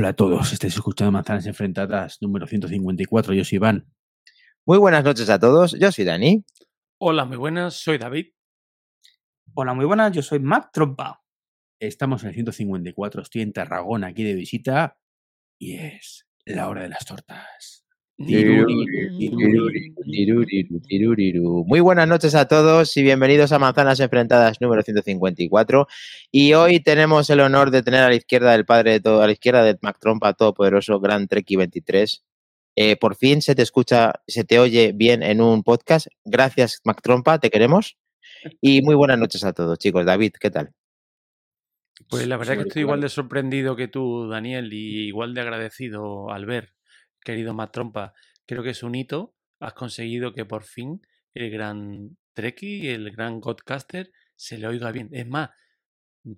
Hola a todos, estáis escuchando Manzanas Enfrentadas número 154. Yo soy Iván. Muy buenas noches a todos, yo soy Dani. Hola, muy buenas, soy David. Hola, muy buenas, yo soy Mac Trompa. Estamos en el 154, estoy en Tarragona aquí de visita y es la hora de las tortas. Muy buenas noches a todos y bienvenidos a Manzanas Enfrentadas número 154. Y hoy tenemos el honor de tener a la izquierda del padre de todo, a la izquierda de Mac Trompa, todopoderoso Gran Treki 23. Eh, por fin se te escucha, se te oye bien en un podcast. Gracias, Mac Trompa, te queremos. Y muy buenas noches a todos, chicos. David, ¿qué tal? Pues la verdad que estoy igual de sorprendido que tú, Daniel, y igual de agradecido al ver querido Matt Trompa, creo que es un hito. Has conseguido que por fin el gran Treki, el gran Godcaster, se le oiga bien. Es más,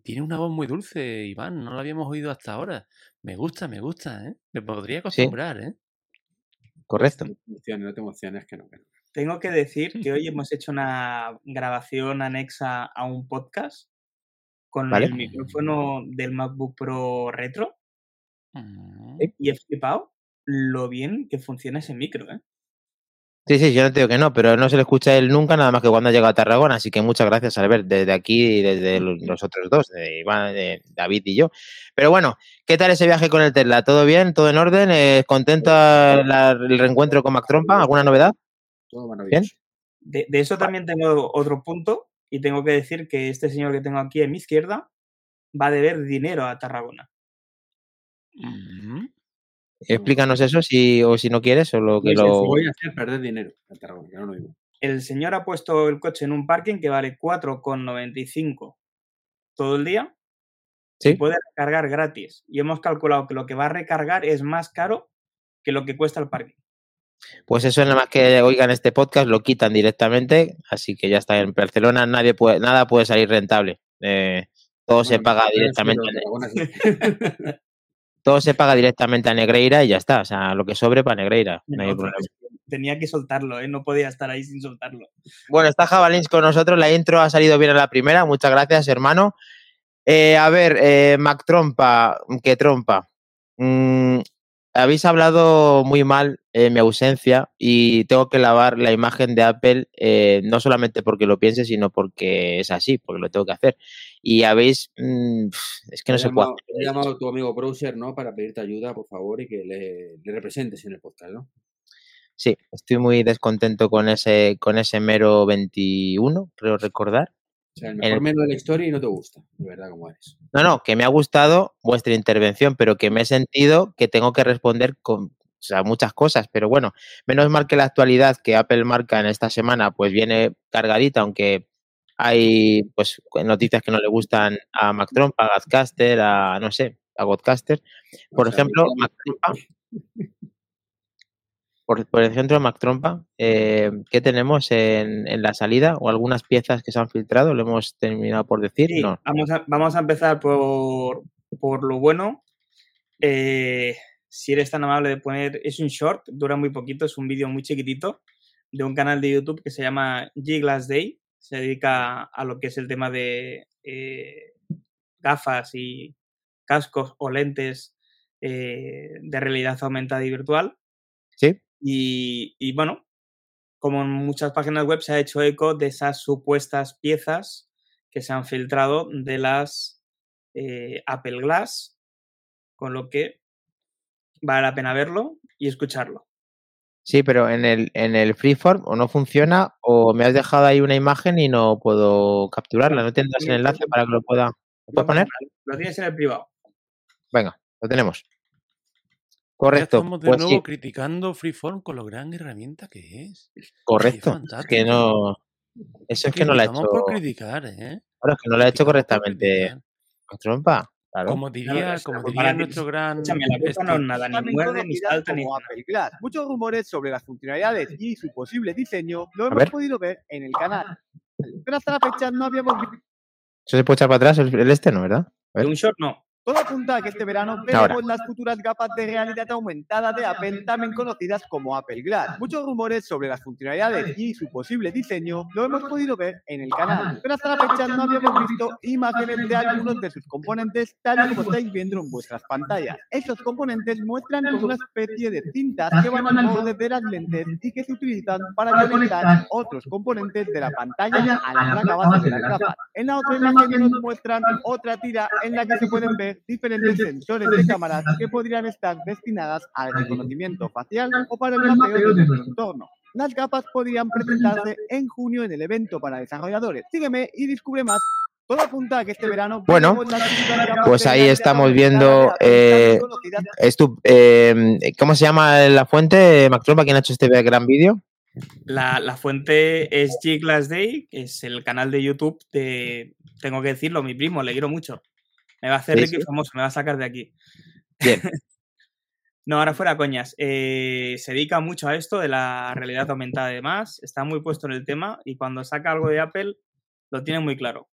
tiene una voz muy dulce, Iván, no lo habíamos oído hasta ahora. Me gusta, me gusta, ¿eh? Me podría acostumbrar, ¿eh? Correcto. No te emociones, que no. Que no. Tengo que decir que hoy hemos hecho una grabación anexa a un podcast con Vale. el micrófono del MacBook Pro Retro Mm. y he flipado lo bien que funciona ese micro, ¿eh? Sí, sí, yo no te digo que no, pero no se le escucha a él nunca, nada más que cuando ha llegado a Tarragona. Así que muchas gracias, Albert, desde aquí y desde los otros dos, de Iván, de David y yo. Pero bueno, ¿qué tal ese viaje con el Tesla? ¿Todo bien? ¿Todo en orden? Eh, ¿Contento la- el reencuentro con Mac Trompa? ¿Alguna novedad? Todo maravilloso. De, de eso también tengo otro punto y tengo que decir que este señor que tengo aquí a mi izquierda va a deber dinero a Tarragona. Mm. Explícanos eso si, o si no quieres, o lo que Muy lo. Voy a hacer perder dinero no lo digo. El señor ha puesto el coche en un parking que vale 4,95 todo el día y Sí, puede recargar gratis. Y hemos calculado que lo que va a recargar es más caro que lo que cuesta el parking. pues eso nada más que oigan este podcast lo quitan directamente, así que ya está. En Barcelona nadie puede, nada puede salir rentable. Eh, todo se paga directamente. Todo se paga directamente a Negreira y ya está. O sea, lo que sobre para Negreira. No hay Otra problema. vez, Tenía que soltarlo, ¿eh? no podía estar ahí sin soltarlo. Bueno, está Jabalins con nosotros. La intro ha salido bien a la primera. Muchas gracias, hermano. Eh, a ver, eh, Mac Trompa, que trompa. Mm, habéis hablado muy mal en mi ausencia y tengo que lavar la imagen de Apple, eh, no solamente porque lo piense, sino porque es así, porque lo tengo que hacer. Y habéis. mm, es que no puede. llamado- He llamado a tu amigo Browser, ¿no? Para pedirte ayuda, por favor, y que le, le representes en el podcast, ¿no? Sí, estoy muy descontento con ese, con ese mero 21, creo recordar. O sea, el mejor el- menú de la historia y no te gusta, de verdad, como eres. No, no, que me ha gustado vuestra intervención, pero que me he sentido que tengo que responder con o sea, muchas cosas. Pero bueno, menos mal que la actualidad que Apple marca en esta semana, pues viene cargadita, aunque hay pues noticias que no le gustan a Mac Trompa, a Gadcaster, a no sé, a Godcaster. Por ejemplo, Mac Trompa. Por, por ejemplo, Mac Trompa, eh, ¿qué tenemos en, en la salida? ¿O algunas piezas que se han filtrado? ¿Lo hemos terminado por decir? Sí, No. vamos, a, vamos a empezar por, por lo bueno. Eh, si eres tan amable de poner, es un short, dura muy poquito, es un vídeo muy chiquitito de un canal de YouTube que se llama G-Glass Day. Se dedica a lo que es el tema de eh, gafas y cascos o lentes eh, de realidad aumentada y virtual. ¿Sí? Y, y, bueno, como en muchas páginas web se ha hecho eco de esas supuestas piezas que se han filtrado de las eh, Apple Glass, con lo que vale la pena verlo y escucharlo. Sí, pero en el, en el freeform o no funciona o me has dejado ahí una imagen y no puedo capturarla. ¿No tendrás el enlace para que lo pueda ¿lo No puedes pasa poner? Lo tienes en el privado. Venga, lo tenemos. Ya Correcto. estamos de Pues nuevo sí, criticando Freeform con lo gran herramienta que es. correcto. Es que no. Eso es que no la ha Criticamos hecho. por criticar, ¿eh? Claro, es que no la ha hecho correctamente. Trompa. Claro. Como diría, es como diría nuestro gran Escúchame, la cosa no es Steve- nada, ni También muerde, ni conocida salta, ni como nada. Apple Glass. Muchos rumores sobre las funcionalidades y su posible diseño lo hemos ver. podido ver en el canal. Pero hasta la fecha no habíamos visto Eso se puede echar para atrás el, el este, ¿no? ¿Verdad? De un short no. Todo apunta a que este verano veremos las futuras gafas de realidad aumentada de Apple, también conocidas como Apple Glass. Muchos rumores sobre las funcionalidades y su posible diseño lo hemos podido ver en el canal, pero hasta la fecha no habíamos visto imágenes de algunos de sus componentes tal y como estáis viendo en vuestras pantallas. Estos componentes muestran como una especie de cintas que van al borde de las lentes y que se utilizan para conectar otros componentes de la pantalla a la placa base de las gafas. En la otra imagen nos muestran otra tira en la que se pueden ver diferentes sensores de cámaras que podrían estar destinadas al reconocimiento facial o para el mapeo de nuestro entorno. Las gafas podrían presentarse en junio en el evento para desarrolladores. Sígueme y descubre más. Todo apunta a que este verano. Bueno, pues ahí estamos viendo, eh, Estu- eh, ¿Cómo se llama la fuente, Mac Trompa, quien ha hecho este gran vídeo? La, la fuente es G Glass Day, que es el canal de YouTube de, tengo que decirlo, mi primo, le quiero mucho. Me va a hacer Sí, rico y sí. famoso, me va a sacar de aquí. Bien. No, ahora fuera coñas. eh, se dedica mucho a esto de la realidad aumentada y demás. Está muy puesto en el tema y cuando saca algo de Apple lo tiene muy claro.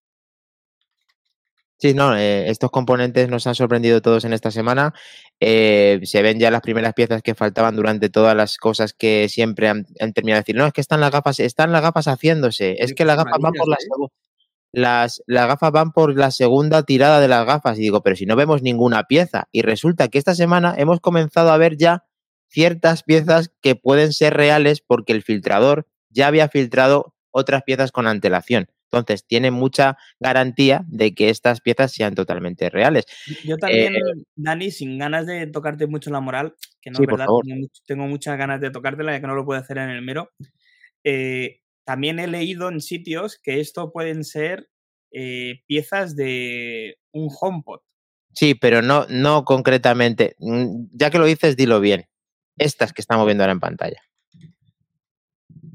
Sí, no, eh, estos componentes nos han sorprendido todos en esta semana. Eh, se ven ya las primeras piezas que faltaban durante todas las cosas que siempre han, han terminado de decir. No, es que están las gafas, están las gafas haciéndose. Es que las gafas van por la amarillas, ¿eh? segu- las, las gafas van por la segunda tirada de las gafas. Y digo, pero si no vemos ninguna pieza. Y resulta que esta semana hemos comenzado a ver ya ciertas piezas que pueden ser reales porque el filtrador ya había filtrado otras piezas con antelación. Entonces, tiene mucha garantía de que estas piezas sean totalmente reales. Yo también, Dani, sin ganas de tocarte mucho la moral, que no Eh, Sí, es verdad, tengo muchas ganas de tocártela ya que no lo puedo hacer en el mero. eh, también he leído en sitios que esto pueden ser eh, piezas de un HomePod. Sí, pero no, no concretamente. Mm, Ya que lo dices, dilo bien. Estas que estamos viendo ahora en pantalla.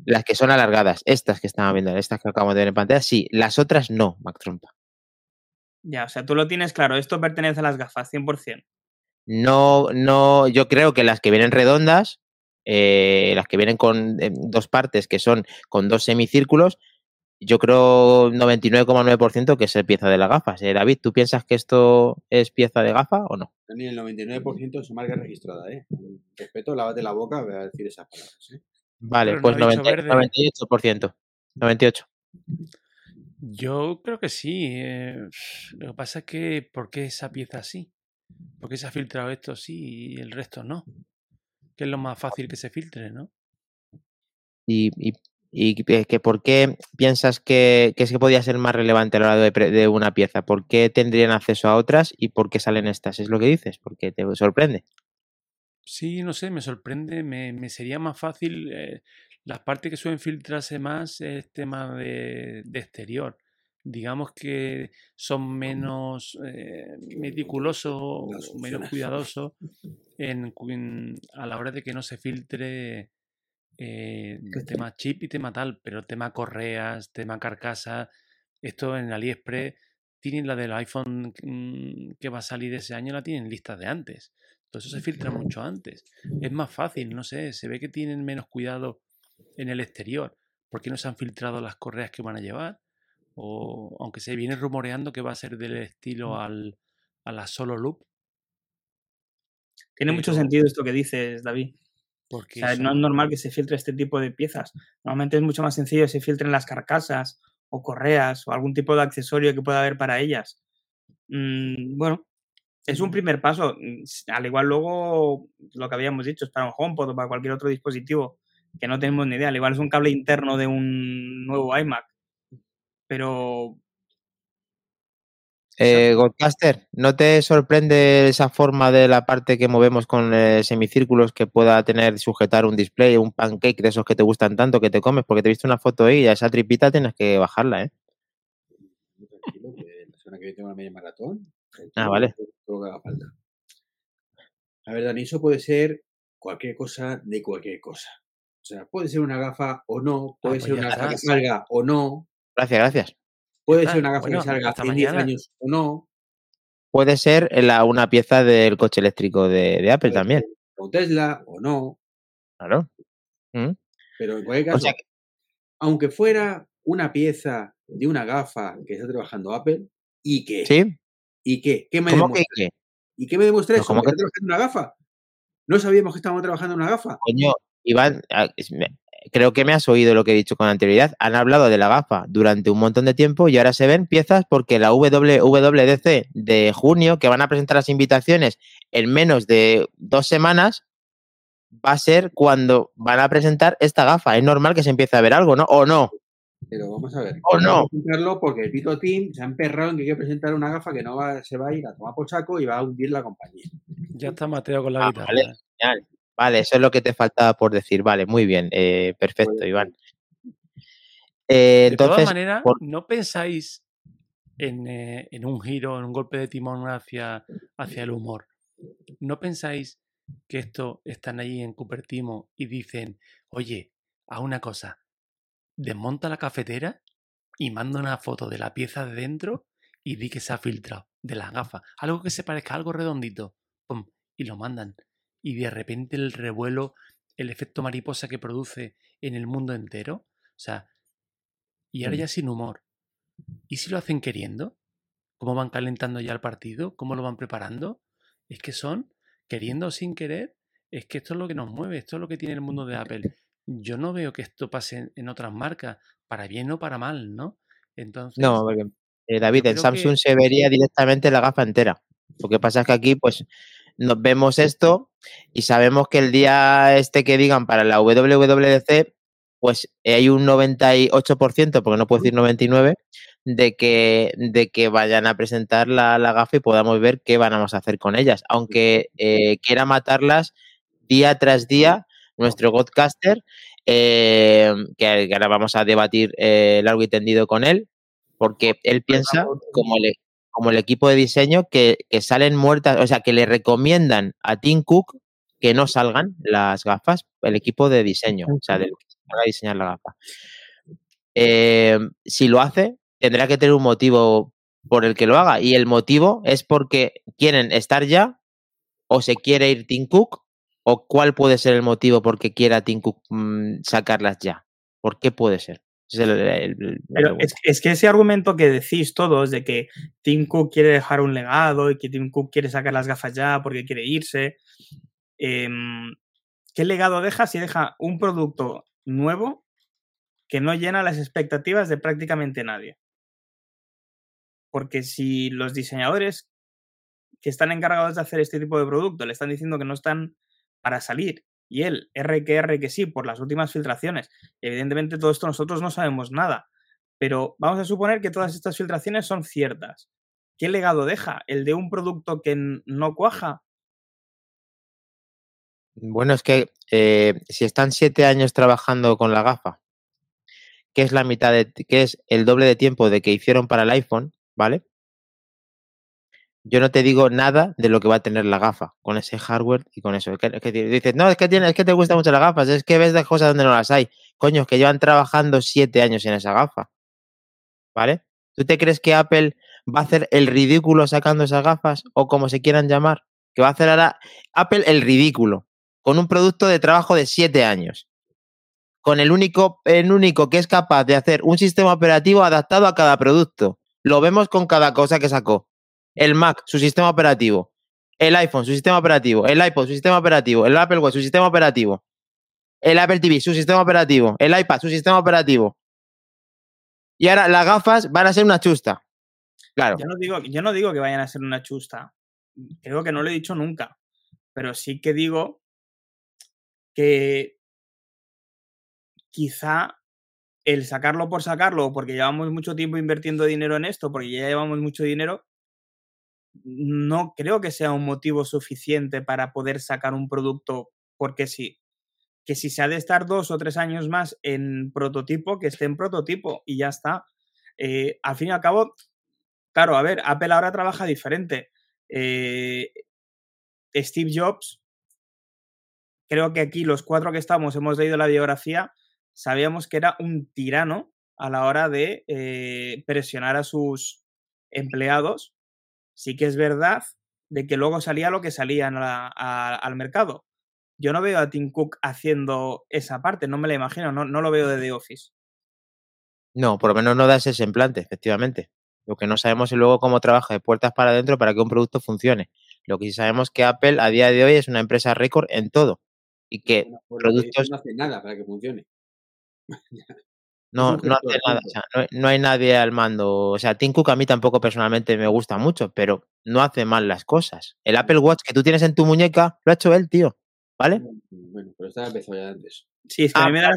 Las que son alargadas, estas que estamos viendo, estas que acabamos de ver en pantalla, sí. Las otras no, Mac Trompa. Ya, o sea, tú lo tienes claro, esto pertenece a las gafas, 100%. No, no, yo creo que las que vienen redondas, eh, las que vienen con eh, dos partes, que son con dos semicírculos, yo creo 99,9% que es pieza de las gafas. Eh, David, ¿tú piensas que esto es pieza de gafa o no? Ni el 99% es marca registrada, ¿eh? Respeto, lávate la boca, voy a decir esas palabras, ¿eh? Vale, Pero no pues ha dicho 90 verde. 98%. 98. Yo creo que sí. eh, lo que pasa es que, ¿por qué esa pieza sí? ¿Por qué se ha filtrado esto sí y el resto no? Que es lo más fácil que se filtre, ¿no? ¿Y, y, y que, por qué piensas que, que es que podía ser más relevante a la hora de, de una pieza? ¿Por qué tendrían acceso a otras y por qué salen estas? ¿Es lo que dices? Porque te sorprende. Sí, no sé, me sorprende. Me, me sería más fácil. eh, las partes que suelen filtrarse más es tema de, de exterior. Digamos que son menos eh, meticulosos, menos cuidadosos en, a la hora de que no se filtre eh, tema chip y tema tal, pero tema correas, tema carcasa, esto en AliExpress tienen la del iPhone mm, que va a salir ese año, la tienen lista de antes. Entonces eso se filtra mucho antes. Es más fácil, no sé, se ve que tienen menos cuidado en el exterior. ¿Por qué no se han filtrado las correas que van a llevar? O aunque se viene rumoreando que va a ser del estilo al, a la solo loop. Tiene mucho sentido esto que dices, David. O Porque sea, no es normal que se filtre este tipo de piezas. Normalmente es mucho más sencillo que se filtren las carcasas o correas o algún tipo de accesorio que pueda haber para ellas. Mm, bueno, es un primer paso. Mm, Al igual luego lo que habíamos dicho es para un HomePod o para cualquier otro dispositivo que no tenemos ni idea. Al igual es un cable interno de un nuevo iMac. Pero Eh, Godcaster, ¿no te sorprende esa forma de la parte que movemos con eh, semicírculos que pueda tener, sujetar un display, un pancake de esos que te gustan tanto que te comes? Porque te he visto una foto ahí y a esa tripita tienes que bajarla, ¿eh? Muy tranquilo, que la semana que viene tengo una media maratón. Ah, tranquilo, vale. todo- lo que haga falta. A ver, Dani, eso puede ser cualquier cosa de cualquier cosa. O sea, puede ser una gafa o no, puede pues ser una gafa que salga o no, Gracias, gracias. puede está. ser una gafa Bueno, que salga hasta en 10 mañana. años o no. Puede ser la- una pieza del coche eléctrico de, de Apple puede también. Un Tesla o no, Claro. Mm. pero en cualquier O caso, sea que- aunque fuera una pieza de una gafa que está trabajando Apple y que Sí, ¿Y qué? ¿Qué me ¿Cómo que qué? ¿Y qué me demuestra No, eso? ¿cómo ¿Que estoy trabajando en una gafa? No sabíamos que estábamos trabajando en una gafa. Coño, Iván, ah, creo que me has oído lo que he dicho con anterioridad. Han hablado de la gafa durante un montón de tiempo y ahora se ven piezas porque la WWDC de junio, que van a presentar las invitaciones en menos de dos semanas, va a ser cuando van a presentar esta gafa. Es normal que se empiece a ver algo, ¿no? ¿O no? Pero vamos a ver. ¿O no? Vamos a porque el Tito Team se ha emperrado en que hay que presentar una gafa que no va, se va a ir a tomar por saco y va a hundir la compañía. Ya está Mateo con la Ah, guitarra. vale. Genial. Vale, eso es lo que te faltaba por decir. Vale, muy bien. eh, perfecto, Iván. Eh, De todas entonces, maneras, por- ¿no pensáis en, eh, en un giro, en un golpe de timón hacia, hacia el humor? ¿No pensáis que esto están ahí en Cupertimo y dicen, oye, a una cosa, desmonta la cafetera y manda una foto de la pieza de dentro y di que se ha filtrado de las gafas? Algo que se parezca a algo redondito. pum, y lo mandan. Y de repente el revuelo, el efecto mariposa que produce en el mundo entero. O sea, y ahora Mm. ya sin humor. ¿Y si lo hacen queriendo? ¿Cómo van calentando ya el partido? ¿Cómo lo van preparando? Es que son, queriendo o sin querer, es que esto es lo que nos mueve, esto es lo que tiene el mundo de Apple. Yo no veo que esto pase en, otras marcas, para bien o para mal, ¿no? Entonces, No, porque, eh, David, en Samsung que- se vería directamente la gafa entera. Lo que pasa es que aquí, pues, nos vemos esto y sabemos que el día este que digan para la WWDC, pues eh, hay un 98%, porque no puedo decir 99%, de que, de que vayan a presentar la, la gafa y podamos ver qué vamos a hacer con ellas. Aunque eh, quiera matarlas día tras día, nuestro Godcaster, eh, que, ahora vamos a debatir eh, largo y tendido con él, porque él piensa, como el, como el equipo de diseño, que, que salen muertas, o sea, que le recomiendan a Tim Cook que no salgan las gafas, el equipo de diseño, o sea, del que se va a diseñar la gafa. Eh, si lo hace, tendrá que tener un motivo por el que lo haga, y el motivo es porque quieren estar ya, o se quiere ir Tim Cook, o cuál puede ser el motivo por qué quiera Tim Cook mm, sacarlas ya. ¿Por qué puede ser? Esa es el- el- el- la Pero pregunta. es, es que ese argumento que decís todos de que Tim Cook quiere dejar un legado y que Tim Cook quiere sacar las gafas ya porque quiere irse, em, ¿qué legado deja si deja un producto nuevo que no llena las expectativas de prácticamente nadie? Porque si los diseñadores que están encargados de hacer este tipo de producto le están diciendo que no están para salir y él, R que sí, por las últimas filtraciones, evidentemente todo esto nosotros no sabemos nada, pero vamos a suponer que todas estas filtraciones son ciertas. ¿Qué legado deja? ¿El de un producto que no cuaja? Bueno, es que eh, si están siete años trabajando con la gafa, que es la mitad de, que es el doble de tiempo de que hicieron para el iPhone, ¿vale? Yo no te digo nada de lo que va a tener la gafa con ese hardware y con eso. Es que, es que dices, no, es que, tiene, es que te gustan mucho las gafas, es que ves de cosas donde no las hay. Coño, es que llevan trabajando siete años en esa gafa, ¿vale? ¿Tú te crees que Apple va a hacer el ridículo sacando esas gafas o como se quieran llamar? Que va a hacer ahora Apple el ridículo con un producto de trabajo de siete años. Con el único, el único que es capaz de hacer un sistema operativo adaptado a cada producto. Lo vemos con cada cosa que sacó. El Mac, su sistema operativo. El iPhone, su sistema operativo. El iPod, su sistema operativo. El Apple Watch, su sistema operativo. El Apple TV, su sistema operativo. El iPad, su sistema operativo. Y ahora las gafas van a ser una chusta. Claro. Yo no, digo, yo no digo que vayan a ser una chusta. Creo que no lo he dicho nunca. Pero sí que digo que quizá el sacarlo por sacarlo, porque llevamos mucho tiempo invirtiendo dinero en esto, porque ya llevamos mucho dinero, no creo que sea un motivo suficiente para poder sacar un producto porque sí. Que si se ha de estar dos o tres años más en prototipo, que esté en prototipo y ya está. Eh, al fin y al cabo, claro, a ver, Apple ahora trabaja diferente. Eh, Steve Jobs, creo que aquí los cuatro que estamos hemos leído la biografía, sabíamos que era un tirano a la hora de eh, presionar a sus empleados. Sí que es verdad de que luego salía lo que salía la, a, al mercado. Yo no veo a Tim Cook haciendo esa parte, no me la imagino, no, no lo veo de The Office. No, por lo menos no da ese semblante, efectivamente. Lo que no sabemos es luego cómo trabaja de puertas para adentro para que un producto funcione. Lo que sí sabemos es que Apple a día de hoy es una empresa récord en todo y que productos no hace nada para que funcione. no, no hace nada, o sea, no, hay- no hay nadie al mando. O sea, Tim Cook a mí tampoco personalmente me gusta mucho, pero no hace mal las cosas. El Apple Watch que tú tienes en tu muñeca lo ha hecho él, tío. ¿Vale? Bueno, pero estaba empezado ya antes. Sí, es que a Ah, mí me da...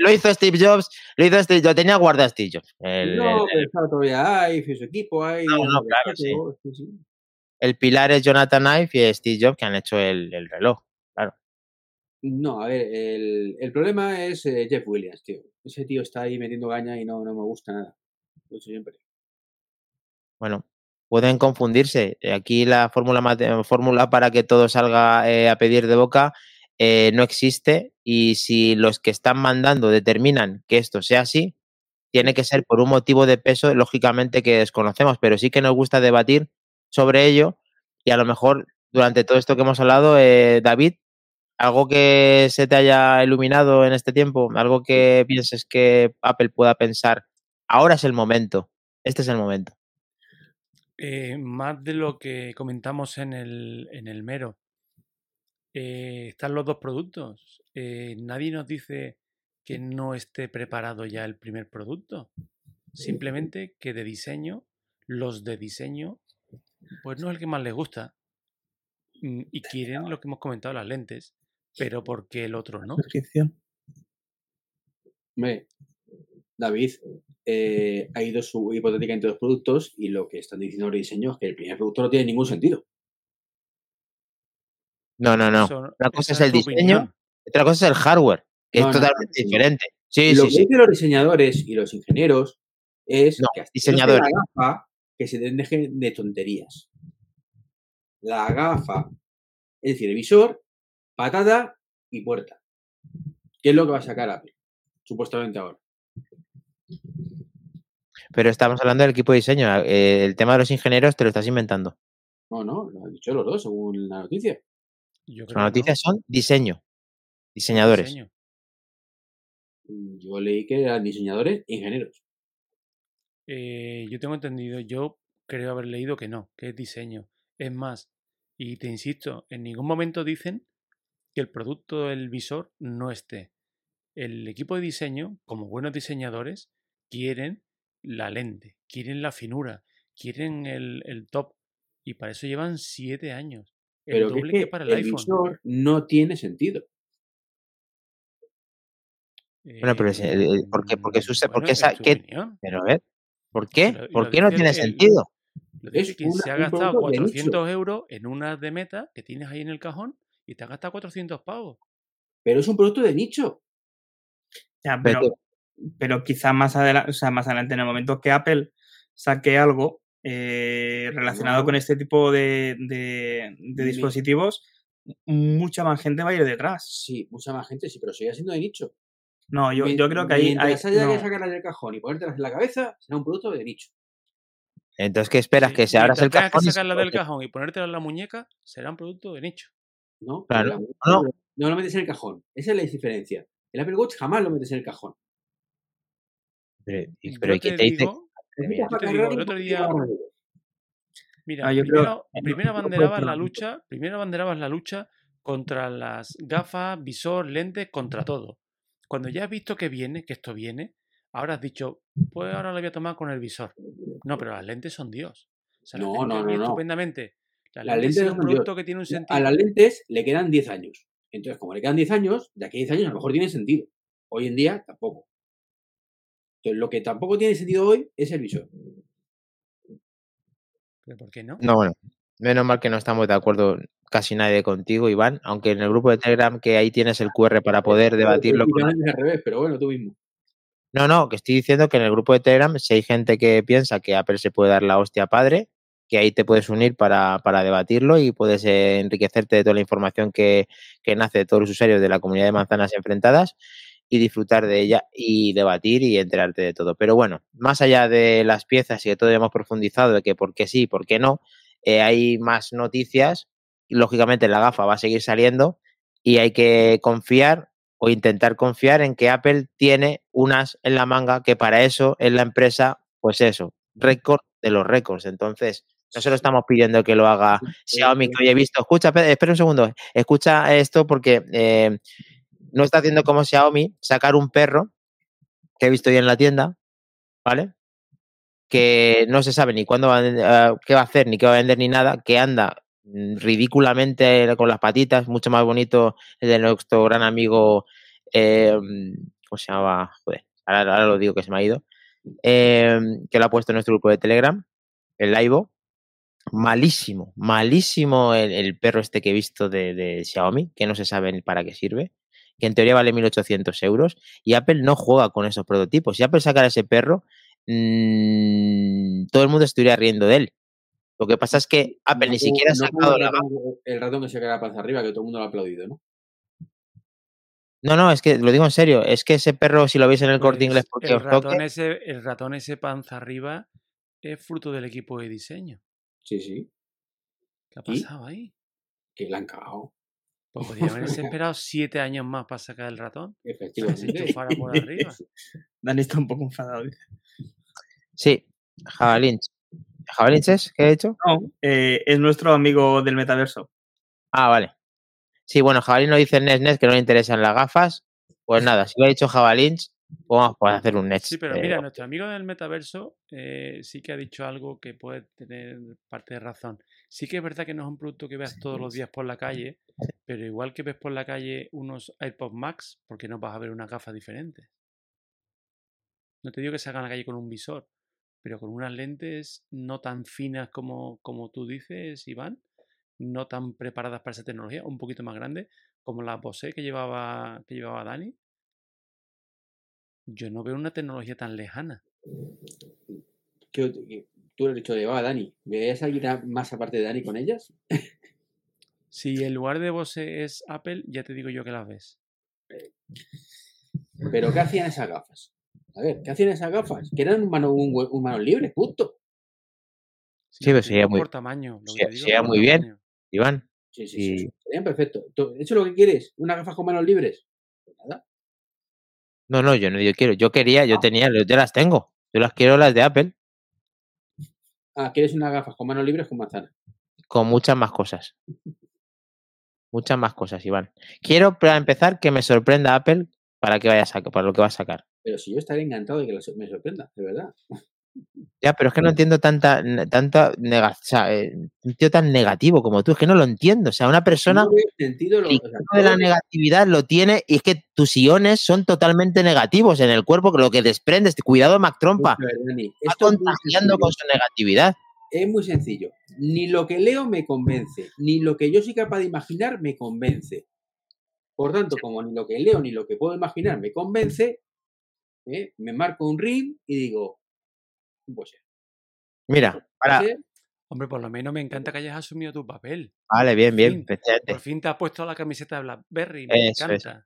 Lo hizo Steve Jobs, lo hizo Steve Jobs, tenía guarda Steve Jobs. El, no, el- pero estaba todavía fue su equipo ahí. No, no, claro, respeto, sí, sí. el pilar es Jonathan Ive y Steve Jobs que han hecho el, el reloj. No, a ver, el, el problema es eh, Jeff Williams, tío. Ese tío está ahí metiendo gaña y no, no me gusta nada. Lo siempre. Bueno, pueden confundirse. Eh, Aquí la fórmula mate- fórmula para que todo salga eh, a pedir de boca eh, no existe y si los que están mandando determinan que esto sea así, tiene que ser por un motivo de peso, lógicamente que desconocemos, pero sí que nos gusta debatir sobre ello y a lo mejor durante todo esto que hemos hablado, eh, David, algo que se te haya iluminado en este tiempo, algo que pienses que Apple pueda pensar, ahora es el momento, este es el momento. Eh, más de lo que comentamos en el, en el mero. Eh, están los dos productos. Eh, nadie nos dice que no esté preparado ya el primer producto. Simplemente que de diseño, los de diseño, pues no es el que más les gusta. Mm, Y quieren lo que hemos comentado, las lentes, pero porque el otro no. Suscripción. Hombre, David, eh, ha ido su hipotética entre dos productos y lo que están diciendo los diseños es que el primer producto no tiene ningún sentido. No, no, no. Eso- Una cosa es el diseño, opinión. otra cosa es el hardware, que No, es no, totalmente no. diferente. Sí, lo sí, que sí. dicen los diseñadores y los ingenieros es No, que diseñadores. la gafa, que se dejen de tonterías. La gafa, es decir, el visor, patada y puerta. ¿Qué es lo que va a sacar Apple? Supuestamente ahora. Pero estamos hablando del equipo de diseño. eh, el tema de los ingenieros te lo estás inventando. No, no, lo han dicho los dos según la noticia. Yo creo Las no. noticias son diseño, diseñadores. Diseño. Yo leí que eran diseñadores e ingenieros. Eh, yo tengo entendido, yo creo haber leído que no, que es diseño. Es más, y te insisto, en ningún momento dicen que el producto del visor no esté. El equipo de diseño, como buenos diseñadores, quieren la lente, quieren la finura, quieren el, el top. Y para eso llevan siete años. El Pero que, es doble que, que para el, el iPhone. visor no tiene sentido. Bueno, pero es- el- el- ¿por qué? Porque Eh, su- ¿por bueno, qué es sa- tu qué- opinión. Pero a ver, ¿por qué? ¿Por qué no tiene sentido? Lo Es una- se ha gastado producto de nicho. 400 euros en unas de meta que tienes ahí en el cajón y te has gastado 400 pavos. Pero es un producto de nicho. Ya, Pero- pero, pero quizá más adelante, o sea, más adelante, en el momento que Apple saque algo eh, relacionado No. con este tipo de, de- dispositivos, mucha más gente va a ir detrás. Sí, mucha más gente, sí, pero sigue siendo de nicho. No, yo, yo creo que ahí. Mientras haya no. que sacarlas del cajón y ponértelas en la cabeza, será un producto de nicho. Entonces, ¿qué esperas? Sí, Que se abras el cajón. que sacarla del cajón y ponértela en la muñeca, será un producto de nicho. ¿No? Claro, Pero no. no lo metes en el cajón. Esa es la diferencia. El Apple Watch jamás lo metes en el cajón. Pero, y- Yo pero ¿y te quién te dice? digo, yo te digo, el otro día, mira, Ah, yo creo- primero, primero abanderabas la lucha, primero abanderabas la lucha contra las gafas, visor, lentes, contra todo. Cuando ya has visto que viene, que esto viene, ahora has dicho, pues ahora lo voy a tomar con el visor. No, pero las lentes son Dios. O sea, las No, lentes no, no. estupendamente. Las Las lentes lentes sí no es un son Dios. producto que tiene un sentido. A las lentes le quedan 10 años. Entonces, como le quedan 10 años, de aquí a 10 años a lo mejor tiene sentido. Hoy en día tampoco. Entonces, lo que tampoco tiene sentido hoy es el visor. ¿Pero por qué no? No, bueno, menos mal que no estamos de acuerdo casi nadie contigo, Iván, aunque en el grupo de Telegram que ahí tienes el QR para poder debatirlo con Prácticamente es al revés, pero bueno, tú mismo. No, no, que estoy diciendo que en el grupo de Telegram, si hay gente que piensa que Apple se puede dar la hostia padre, que ahí te puedes unir para, debatirlo y puedes eh, enriquecerte de toda la información que, que nace de todos los usuarios de la comunidad de manzanas enfrentadas y disfrutar de ella y debatir y enterarte de todo. Pero bueno, más allá de las piezas y de todo hemos profundizado de que por qué sí, por qué no, eh, hay más noticias y lógicamente la gafa va a seguir saliendo y hay que confiar o intentar confiar en que Apple tiene unas en la manga que para eso es la empresa, pues eso, récord de los récords. Entonces, no se lo estamos pidiendo que lo haga Xiaomi, que hoy he visto. Escucha, pe- espera un segundo. Escucha esto porque eh, no está haciendo como Xiaomi sacar un perro que he visto hoy en la tienda, ¿vale? Que no se sabe ni cuándo va a, ah, qué va a hacer, ni qué va a vender, ni nada, que anda mm, ridículamente con las patitas, mucho más bonito el de nuestro gran amigo, eh, ¿cómo se llama? Joder, ahora, ahora lo digo que se me ha ido, eh, que lo ha puesto en nuestro grupo de Telegram, el Laivo. Malísimo, malísimo el, el perro este que he visto de, de Xiaomi, que no se sabe ni para qué sirve, que en teoría vale 1.800 euros, y Apple no juega con esos prototipos. Si Apple sacara ese perro, mm, todo el mundo estuviera riendo de él. Lo que pasa es que Apple No ni siquiera ha no sacado el la... ratón, el ratón que se la panza arriba, que todo el mundo lo ha aplaudido, ¿no? No, no, es que lo digo en serio, es que ese perro, si lo veis en el corte Pues, inglés porque el os toque, ratón, ese, el ratón ese panza arriba es fruto del equipo de diseño. Sí, sí. ¿Qué ha ¿Y? pasado ahí? Que la han cagado. Pues podría haberse esperado siete años más para sacar el ratón. Se Efectivamente. enchufara por arriba. Dani está un poco enfadado. sí, Javalinch. ¿Javalinch es? ¿Qué he hecho? No, eh, es nuestro amigo del metaverso. Ah, vale. Sí, bueno, Jabalín no dice Nes Nes que no le interesan las gafas. Pues nada, si lo ha dicho Javalinch, pues vamos a hacer un Nets. Sí, pero eh, mira, nuestro amigo del metaverso eh, sí que ha dicho algo que puede tener parte de razón. Sí que es verdad que no es un producto que veas todos los días por la calle, pero igual que ves por la calle unos iPod Max, ¿por qué no vas a ver unas gafas diferentes? No te digo que salgan a la calle con un visor, pero con unas lentes no tan finas como, como tú dices, Iván, no tan preparadas para esa tecnología, un poquito más grande, como la Bose que llevaba, que llevaba Dani. Yo no veo una tecnología tan lejana. ¿Qué- qué- tú lo has dicho, llevaba a Dani. ¿Veías a alguien más aparte de Dani con ellas? Si el lugar de Bose es Apple, ya te digo yo que las ves. ¿Pero qué hacían esas gafas? A ver, ¿qué hacían esas gafas? Que eran un mano, un, un manos libres, punto. Sí, pero te sería muy- por tamaño. lo que se- te digo sería por muy bien. Iván. Sí, sí, Y- sí. Serían perfecto. ¿Tú- ¿Eso es lo que quieres? ¿Unas gafas con manos libres? No, no, yo no yo quiero. Yo quería, yo Ah. tenía, yo ya las tengo. Yo las quiero las de Apple, Ah, ¿quieres unas gafas con manos libres con manzana? con muchas más cosas. Muchas más cosas, Iván. Quiero, para empezar, que me sorprenda Apple para que vaya a sacar, para lo que va a sacar. Pero si yo estaré encantado de que me sorprenda, de verdad. Ya, pero es que no entiendo tanta, tanta nega- o sea, eh, un tío tan negativo como tú, es que no lo entiendo. O sea, una persona No sentido lo, de la negatividad lo tiene y es que tus iones son totalmente negativos en el cuerpo, que lo que desprendes, cuidado Mac Trompa, va esto es contagiando con su negatividad. Es muy sencillo. Ni lo que leo me convence, ni lo que yo soy capaz de imaginar me convence. Por tanto, como ni lo que leo ni lo que puedo imaginar me convence, ¿eh? me marco un ring y digo, Mira, para, Hombre, por lo menos me encanta que hayas asumido tu papel. vale, bien, bien, fin, efectivamente. Por fin te has puesto la camiseta de BlackBerry. Me Eso encanta.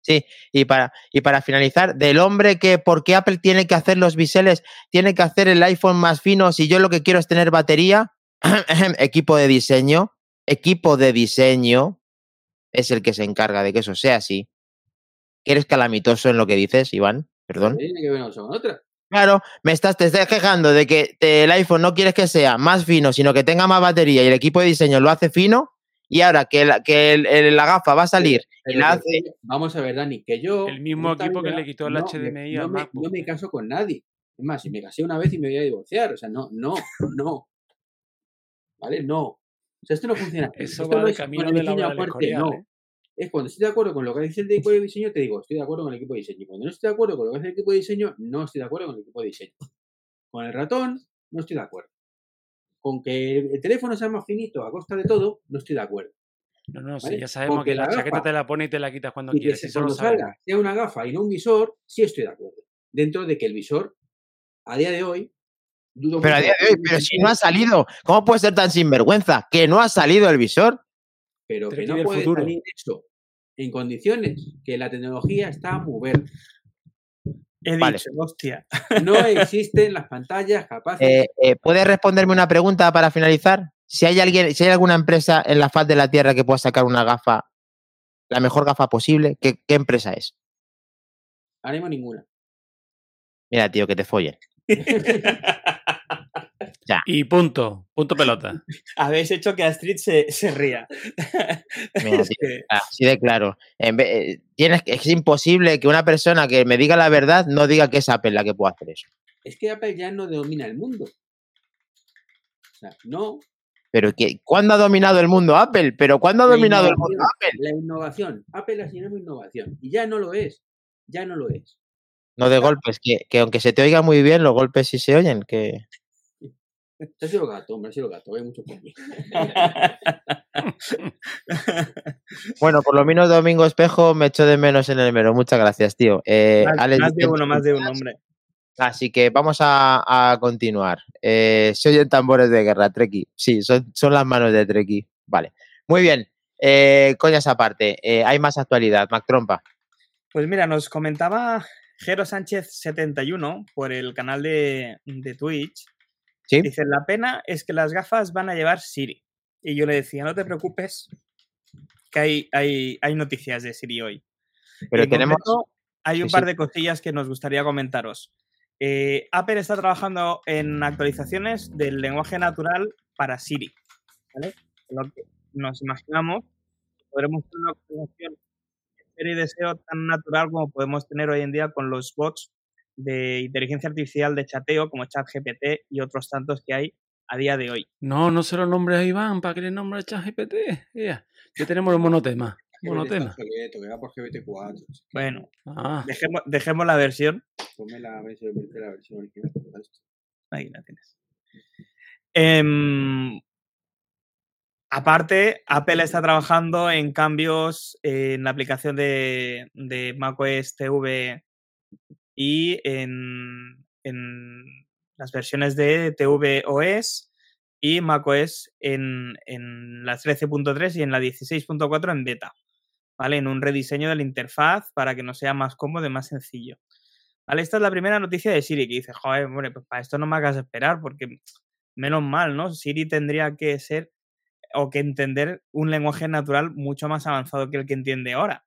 Sí, y para, y para finalizar, del hombre que, ¿por qué Apple tiene que hacer los biseles? Tiene que hacer el iPhone más fino si yo lo que quiero es tener batería. equipo de diseño, equipo de diseño es el que se encarga de que eso sea así. Que eres calamitoso en lo que dices, Iván, perdón. tiene que ver una cosa con otra. Claro, me estás, te estás quejando de que te- el iPhone no quieres que sea más fino, sino que tenga más batería y el equipo de diseño lo hace fino. Y ahora que la, que el- el- la gafa va a salir y Pero la hace. Vamos a ver, Dani, que yo. El mismo equipo que le quitó el no HDMI me, no me- MacBook. no me caso con nadie. Es más, si me casé una vez y me voy a divorciar. O sea, no, no, no. ¿Vale? No. O sea, esto no funciona. Eso Esto va no de es camino de la aparte, Escorial, no. ¿eh? Es cuando estoy de acuerdo con lo que dice el equipo de diseño, te digo, estoy de acuerdo con el equipo de diseño. Y cuando no estoy de acuerdo con lo que hace el equipo de diseño, no estoy de acuerdo con el equipo de diseño. Con el ratón, no estoy de acuerdo. Con que el teléfono sea más finito a costa de todo, no estoy de acuerdo. No, no, sí, ¿vale? ya sabemos Porque que la la chaqueta gafa- te la pones y te la quitas cuando Y que quieres. lo cuando salga sea una gafa y no un visor, sí estoy de acuerdo. Dentro de que el visor, a día de hoy, dudo Pero a día de hoy, pero si no ha salido, ¿cómo puede ser tan sinvergüenza? Que no ha salido el visor. Pero que no puede futuro. salir eso en condiciones que la tecnología está muy verde. He Vale. dicho, hostia. No existen las pantallas capaces. Eh, eh, ¿Puedes responderme una pregunta para finalizar? Si hay alguien, si hay alguna empresa en la faz de la Tierra que pueda sacar una gafa, la mejor gafa posible, ¿qué, qué empresa es? Ahora mismo ninguna. Mira, tío, que te follen. Y punto, punto pelota. Habéis hecho que Astrid se, se ría. Mira, Es tío, que- Así de claro. En vez- eh, tienes, es imposible que una persona que me diga la verdad no diga que es Apple la que puede hacer eso. Es que Apple ya no domina el mundo. O sea, no. Pero que, ¿cuándo ha dominado el mundo Apple? ¿Pero cuándo ha dominado el mundo Apple? La innovación. Apple ha sido innovación. Y ya no lo es. Ya no lo es. No de golpes, que, que aunque se te oiga muy bien, los golpes sí se oyen. Que... Se ha sido gato, sido gato. Hay mucho por mí. Bueno, por lo menos Domingo Espejo me echo de menos en el mero. Muchas gracias, tío. Eh, más, Alex más de uno, más de uno, hombre. Así que vamos a, a continuar. Eh, se oyen tambores de guerra, Treki. Sí, son, son las manos de Treki. Vale. Muy bien. Eh, coñas aparte, eh, hay más actualidad. Mac Trompa. Pues mira, nos comentaba Jero Sánchez 71 por el canal de, de Twitch. ¿Sí? Dice, la pena es que las gafas van a llevar Siri. Y yo le decía, no te preocupes, que hay, hay, hay noticias de Siri hoy. Pero En tenemos. concreto, hay un Sí, par de cosillas que nos gustaría comentaros. Eh, Apple está trabajando en actualizaciones del lenguaje natural para Siri. ¿vale? Lo que nos imaginamos que podremos tener una actualización de deseo tan natural como podemos tener hoy en día con los bots de inteligencia artificial de chateo como ChatGPT y otros tantos que hay a día de hoy. No, no se lo nombres a Iván para que le nombre a ChatGPT. Ya, ya tenemos el monotema. Monotema. Que va por GBT4. Bueno, Ah, dejemos, dejemos la versión Ponme la versión, la versión original. Ahí la tienes. Em, aparte, Apple está trabajando en cambios en la aplicación de, de macOS TV y en, en las versiones de tvOS y macOS en, en la 13.3 y en la 16.4 en beta. ¿Vale? En un rediseño de la interfaz para que nos sea más cómodo y más sencillo. ¿Vale? Esta es la primera noticia de Siri que dice, joder, hombre, pues para esto no me hagas esperar porque menos mal, ¿no? Siri tendría que ser o que entender un lenguaje natural mucho más avanzado que el que entiende ahora.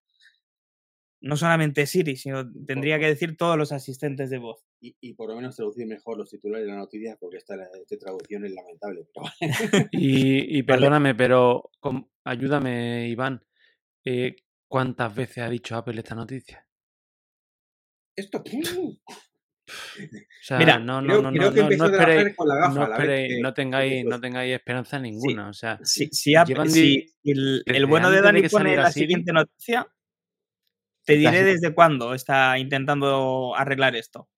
No solamente Siri, sino tendría que decir todos los asistentes de voz. Y, y por lo menos traducir mejor los titulares de la noticia, porque esta, esta traducción es lamentable. Pero y, y perdóname, pero ayúdame, Iván. eh, ¿Cuántas veces ha dicho Apple esta noticia? Esto. O sea, Mira, no, no, creo, no, creo no, que no, empezó no a trabajar esperéis, con la gafa. no, esperéis- que- no tengáis, que no tengáis esperanza ninguna. O sea, Si, Llevan el, bueno de Dani pone la Siri. siguiente noticia, te diré desde cuándo está intentando arreglar esto.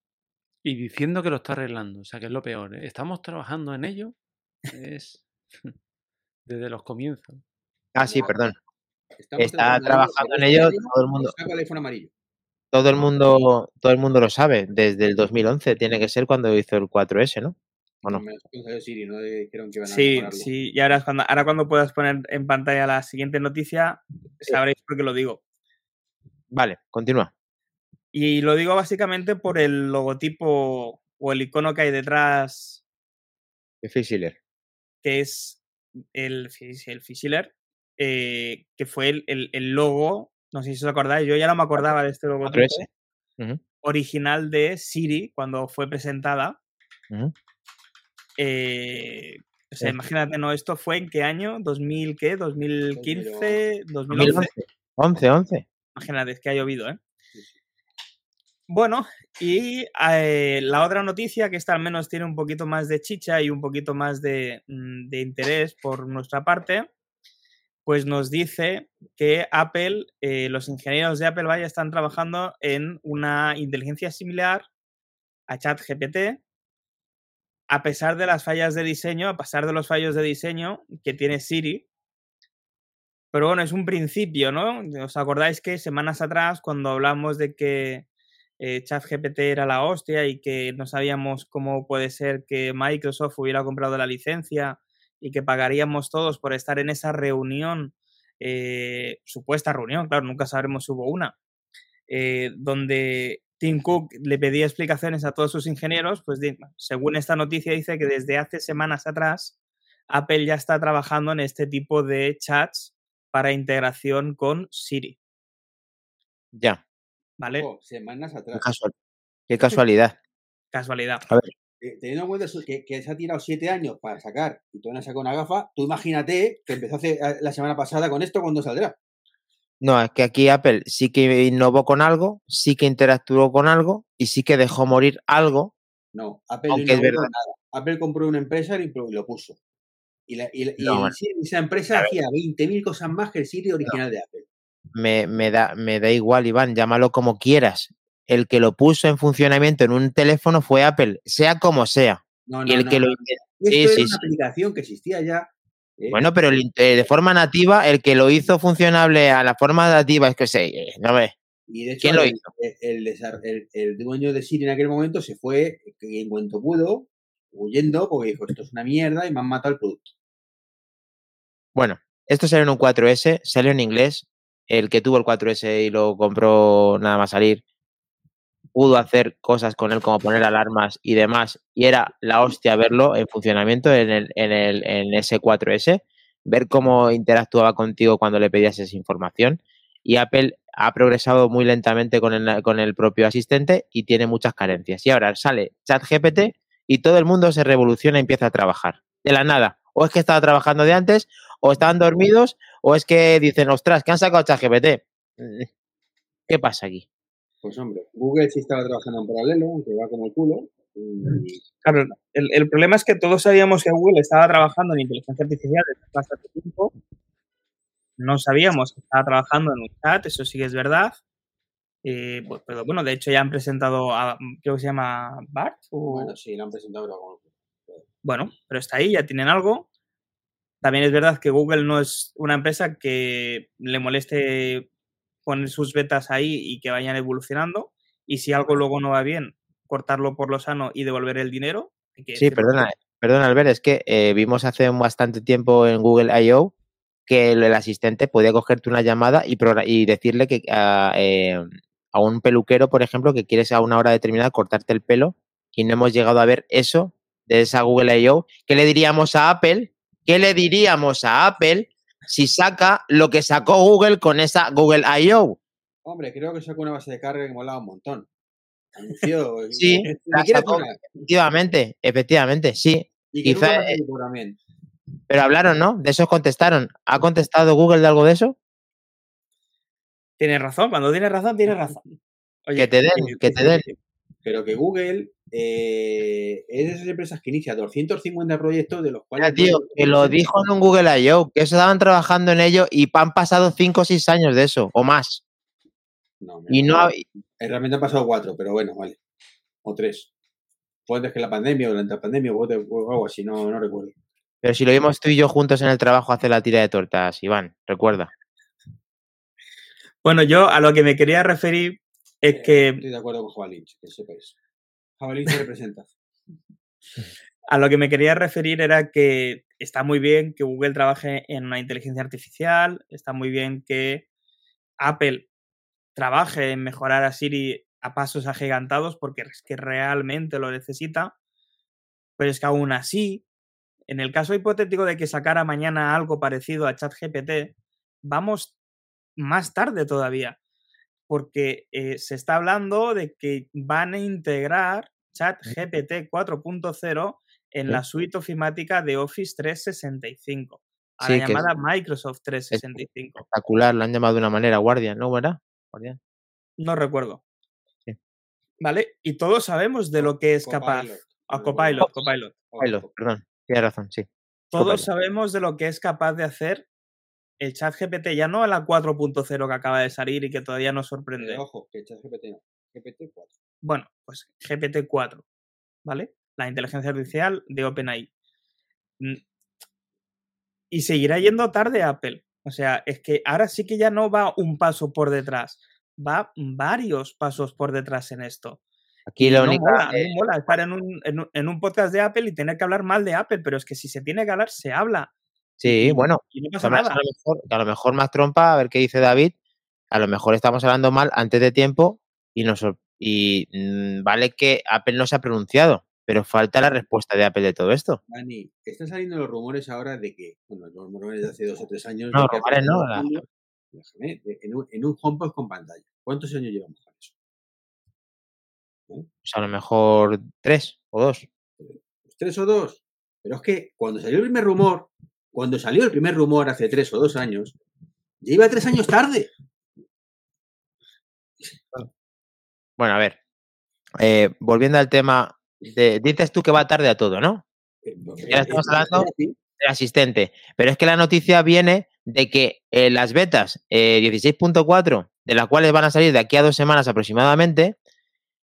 y diciendo que lo está arreglando, o sea, que es lo peor. ¿eh? Estamos trabajando en ello es desde los comienzos. Ah, sí, perdón. Estamos Está trabajando en el ello todo el mundo. El. Todo el mundo, todo el mundo lo sabe. Desde el 2011 tiene que ser cuando hizo el 4S, ¿no? ¿O no? Me lo salió Siri, no dijeron que iban a Sí, sí, y ahora, es cuando, ahora cuando puedas poner en pantalla la siguiente noticia, sabréis por qué lo digo. Vale, continúa. Y lo digo básicamente por el logotipo o el icono que hay detrás, Difícil. que es el, el Fishiller, eh, que fue el, el- el logo, no sé si os acordáis, yo ya no me acordaba de este logotipo 4S. Ujú, original de Siri cuando fue presentada. ujú. Eh, o sea, Sí. imagínate, ¿no? ¿Esto fue en qué año? ¿2000 qué? ¿2015? ¿2011? 2011. 11, 11. Imagínate, es que ha llovido, ¿eh? Bueno, y eh, la otra noticia, que esta al menos tiene un poquito más de chicha y un poquito más de, mm, de interés por nuestra parte, pues nos dice que Apple, eh, los ingenieros de Apple vaya están trabajando en una inteligencia similar a ChatGPT, a pesar de las fallas de diseño, a pesar de los fallos de diseño que tiene Siri, pero bueno, es un principio, ¿no? ¿Os acordáis que semanas atrás, cuando hablamos de que eh, ChatGPT era la hostia y que no sabíamos cómo puede ser que Microsoft hubiera comprado la licencia y que pagaríamos todos por estar en esa reunión, eh, supuesta reunión, claro, nunca sabremos si hubo una, eh, donde Tim Cook le pedía explicaciones a todos sus ingenieros, pues según esta noticia dice que desde hace semanas atrás Apple ya está trabajando en este tipo de chats para integración con Siri, Ya. ¿vale? Oh, semanas Qué, atrás. casual- qué casualidad. Casualidad. A ver, eh, teniendo en cuenta que, que se ha tirado siete años para sacar y todavía no sacado una gafa, tú imagínate que empezó hace, la semana pasada con esto, ¿cuándo saldrá? No, es que aquí Apple sí que innovó con algo, sí que interactuó con algo y sí que dejó morir algo. No, Apple no innovó nada. Apple compró una empresa y lo puso. Y, la- y la- y No, el bueno. Siri- esa empresa hacía 20.000 cosas más que el Siri original de Apple. Me, me da, me da igual, Iván, llámalo como quieras. El que lo puso en funcionamiento en un teléfono fue Apple, sea como sea. No, Y el que lo. Esto sí, era sí, una sí. aplicación que existía ya. ¿eh? Bueno, pero el eh, de forma nativa, el que lo hizo funcionable a la forma nativa, es que sé, eh, no ve. Y de hecho, ¿Quién lo el, hizo? el- el dueño de Siri en aquel momento se fue en cuanto pudo, huyendo, porque dijo, esto es una mierda y me han matado el producto. Bueno, esto salió en un 4S, salió en inglés. El que tuvo el 4S y lo compró nada más salir, pudo hacer cosas con él como poner alarmas y demás. Y era la hostia verlo en funcionamiento en, el, en, el, en ese 4S, ver cómo interactuaba contigo cuando le pedías esa información. Y Apple ha progresado muy lentamente con el, con el propio asistente y tiene muchas carencias. Y ahora sale ChatGPT y todo el mundo se revoluciona y empieza a trabajar. De la nada. O es que estaba trabajando de antes, o estaban dormidos, o es que dicen, ostras, que han sacado ChatGPT. Mm, ¿Qué pasa aquí? Pues hombre, Google sí estaba trabajando en paralelo, aunque va como el culo. y- Claro, el, el problema es que todos sabíamos que Google estaba trabajando en inteligencia artificial desde hace bastante tiempo. No sabíamos que estaba trabajando en un chat, eso sí que es verdad. Eh, pues, pero bueno, de hecho ya han presentado a, creo que se llama Bart. o- Bueno, sí, lo han presentado, pero Bueno, pero está ahí, ya tienen algo. También es verdad que Google no es una empresa que le moleste poner sus betas ahí y que vayan evolucionando. Y si algo luego no va bien, cortarlo por lo sano y devolver el dinero. que Sí, perdona, perdona Albert, es que eh, vimos hace bastante tiempo en Google I.O. que el, el asistente podía cogerte una llamada y, y decirle que a, eh, a un peluquero, por ejemplo, que quieres a una hora determinada cortarte el pelo y no hemos llegado a ver eso de esa Google I.O. ¿Qué le diríamos a Apple? ¿Qué le diríamos a Apple si saca lo que sacó Google con esa Google I.O.? Hombre, creo que sacó una base de carga que molaba un montón. Anunció. Sí, ¿me la quieres sacó. una? Efectivamente, efectivamente, sí. Y quizá, eh. Pero hablaron, ¿no? De eso contestaron. ¿Ha contestado Google de algo de eso? Tienes razón, cuando tienes razón, tienes razón. Oye, Que te den, que te den. Pero que Google eh, es de esas empresas que inicia 250 proyectos de los cuales. Mira, tío, que lo dijo en un Google I.O., que estaban trabajando en ello y han pasado 5 o 6 años de eso, o más. No, Y no, ha... ha- Realmente han pasado cuatro, pero bueno, vale. O tres. Fue antes que la pandemia o durante la pandemia o o algo así, no, no recuerdo. pero si lo vimos tú y yo juntos en el trabajo hacer la tira de tortas, Iván, recuerda. Bueno, yo a lo que me quería referir es Eh, que Estoy de acuerdo con Jabalins, que sepáis. Jabalins se representa. a lo que me quería referir era que está muy bien que Google trabaje en una inteligencia artificial, está muy bien que Apple trabaje en mejorar a Siri a pasos agigantados porque es que realmente lo necesita, pero es que aún así, en el caso hipotético de que sacara mañana algo parecido a ChatGPT, vamos más tarde todavía, porque eh, se está hablando de que van a integrar ChatGPT 4.0 en Sí. la suite ofimática de Office 365, a la Sí, llamada Microsoft 365. Espectacular, lo han llamado de una manera, Guardian, ¿no, verdad? Guardian. No recuerdo. Sí. ¿Vale? Y todos sabemos de lo que es capaz. Copilot. A Copilot, Copilot. Pilo, perdón, tienes razón, sí. Todos Copilot. sabemos de lo que es capaz de hacer el chat GPT, ya no a la 4.0 que acaba de salir y que todavía nos sorprende. Eh, ojo, que ChatGPT no. GPT-4. Bueno, pues GPT-4, ¿vale? La inteligencia artificial de OpenAI. Mm. Y seguirá yendo tarde Apple. O sea, es que ahora sí que ya no va un paso por detrás, va varios pasos por detrás en esto. Aquí no única. mola, eh, no mola estar en un, en, un, en un podcast de Apple y tener que hablar mal de Apple, pero es que si se tiene que hablar, se habla. Sí, bueno, Y no pasa Además, nada. a, lo mejor, a lo mejor más trompa, a ver qué dice David, a lo mejor estamos hablando mal antes de tiempo y nos y mm, vale que Apple no se ha pronunciado, pero falta la respuesta de Apple de todo esto. Dani, están saliendo los rumores ahora de que, bueno, los rumores de hace dos o tres años. No, rumores no, la- déjame, en, un, en un HomePod con pantalla. ¿Cuántos años llevamos con eso? Pues a lo mejor tres o dos. tres o dos. Pero es que cuando salió el primer rumor, cuando salió el primer rumor hace tres o dos años, ya iba tres años tarde. Bueno, a ver. eh, volviendo al tema, de- dices tú que va tarde a todo, ¿no? Eh, pues, Ya estamos eh, hablando eh, sí. El asistente. Pero es que la noticia viene de que eh, las betas eh, 16.4, de las cuales van a salir de aquí a dos semanas aproximadamente,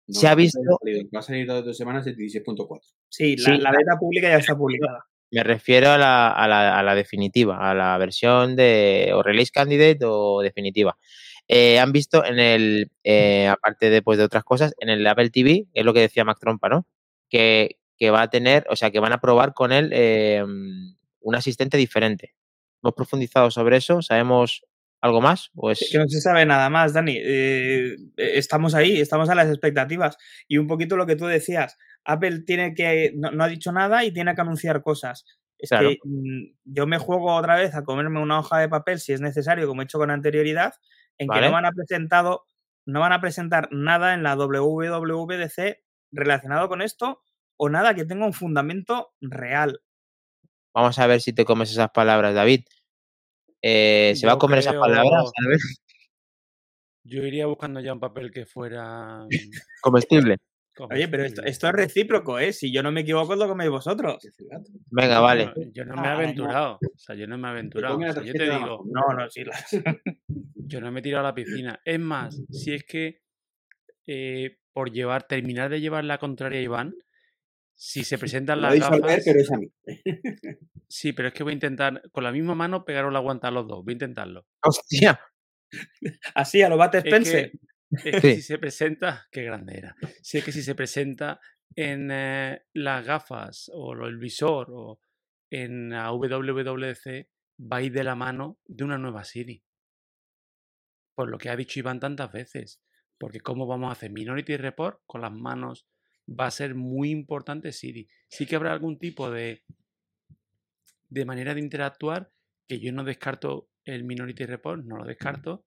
No, se ha visto-. Va a salir dos, dos semanas el 16.4. Sí, la, Sí. la beta pública ya está publicada. Me refiero a la, a la- a la definitiva, a la versión de o release candidate o definitiva. Eh, han visto en el, eh, aparte de, pues, de otras cosas, en el Apple TV, es lo que decía Mac Trompa, ¿no? Que, que va a tener, o sea, que van a probar con él eh, un asistente diferente. ¿Hemos profundizado sobre eso? ¿Sabemos algo más? ¿O es... Que no se sabe nada más, Dani. Eh, eh, estamos ahí, estamos a las expectativas. Y un poquito lo que tú decías, Apple tiene que, no, no ha dicho nada y tiene que anunciar cosas. Es Claro. que mm, yo me juego otra vez a comerme una hoja de papel si es necesario, como he hecho con anterioridad, en que no van a presentado, no van a presentar nada en la WWDC relacionado con esto o nada que tenga un fundamento real. Vamos a ver si te comes esas palabras, David. Eh, ¿Se va a comer esas palabras? Ver, Yo iría buscando ya un papel que fuera. mm, Comestible. Oye, pero esto, es recíproco, ¿eh? Si yo no me equivoco, lo coméis vosotros. Venga, vale. No, yo no me he no. aventurado. O sea, yo no me he aventurado. O sea, yo te digo. No, no, sí. las- yo no me he tirado a la piscina. Es más, si es que eh, por llevar, terminar de llevar la contraria a Iván, si se presentan las gafas. pero es a mí. Sí, pero es que voy a intentar, con la misma mano, pegaros la guanta a los dos. Voy a intentarlo. Hostia. Así, a lo Bate Es Spencer. que, es que Sí. si se presenta, qué grande era. Si es que si se presenta en eh, las gafas o el visor o en la WWDC, va a ir de la mano de una nueva Siri. Por lo que ha dicho Iván tantas veces. Porque cómo vamos a hacer Minority Report con las manos va a ser muy importante Siri. Sí que habrá algún tipo de, de manera de interactuar que yo no descarto el Minority Report, no lo descarto.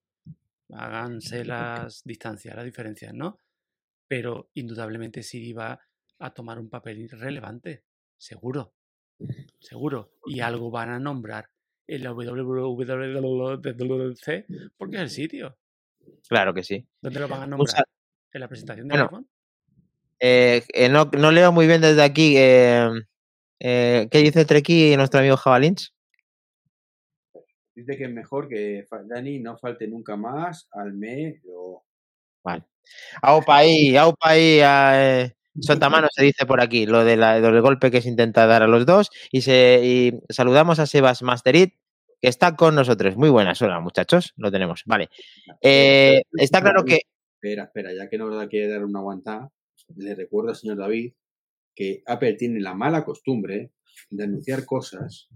Háganse las distancias, las diferencias, ¿no? Pero indudablemente Siri va a tomar un papel relevante, seguro, seguro. Y algo van a nombrar en la WWDC porque es el sitio. Claro que sí. ¿Dónde lo van a Un nombrar? sa- ¿En la presentación del Bueno, iPhone? Eh, eh, no, no leo muy bien desde aquí. eh, eh, ¿Qué dice Treki nuestro amigo Jabalins? Dice que es mejor que Dani no falte nunca más al mes. o- Vale. Aupa ahí. eh, Sotamano se dice por aquí, lo, de la- lo del golpe que se intenta dar a los dos. Y, se, y saludamos a Sebas Masterit, que está con nosotros. Muy buenas, hola muchachos, lo tenemos. Vale. Está claro que. Espera, espera, ya que no da quiere dar una aguantada, le recuerdo al señor David que Apple tiene la mala costumbre de anunciar cosas,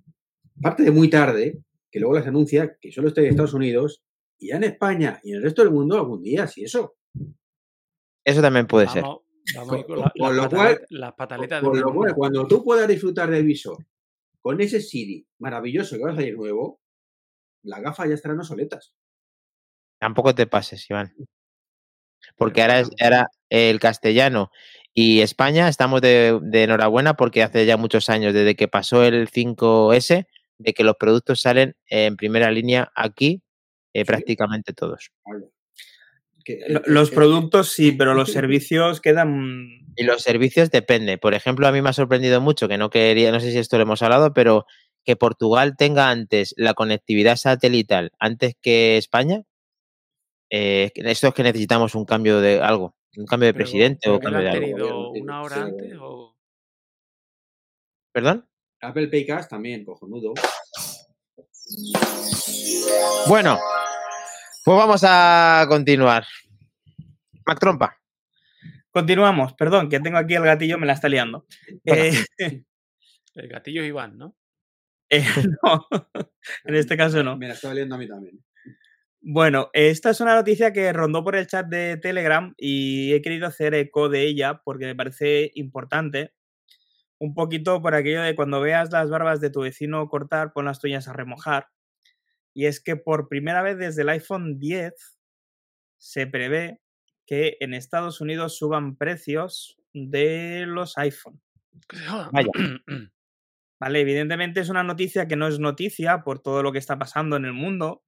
parte de muy tarde, que luego las anuncia que solo está en Estados Unidos y ya en España y en el resto del mundo algún día, si eso. Eso también puede ser. Vamos, con Con- la- con las, lo cual- pataletas- las pataletas de Con lo cual, cuando tú puedas disfrutar del visor con ese Siri maravilloso que va a salir nuevo, las gafas ya estarán obsoletas. Tampoco te pases, Iván. Porque ahora, es, ahora el castellano y España estamos de, de enhorabuena porque hace ya muchos años, desde que pasó el 5S, de que los productos salen en primera línea aquí, eh, prácticamente todos. Que- Los productos sí, pero los servicios quedan. Y los servicios depende. Por ejemplo, a mí me ha sorprendido mucho, que no quería, no sé si esto lo hemos hablado, pero que Portugal tenga antes la conectividad satelital antes que España. Eh, esto es que necesitamos un cambio de algo, un cambio de Pero- presidente pero o cambio lo de algo. tenido una hora antes o ¿Perdón? Apple Paycast también, cojonudo. Bueno, pues vamos a continuar. Mac Trompa. Continuamos, perdón, que tengo aquí el gatillo, me la está liando. Eh, el gatillo es Iván, ¿no? eh, no, en este caso no. Me la estaba leyendo a mí también. Bueno, esta es una noticia que rondó por el chat de Telegram y he querido hacer eco de ella porque me parece importante. Un poquito por aquello de cuando veas las barbas de tu vecino cortar, pon las tuyas a remojar. Y es que por primera vez desde el iPhone 10 se prevé que en Estados Unidos suban precios de los iPhone. Vaya. Vale, evidentemente es una noticia que no es noticia por todo lo que está pasando en el mundo,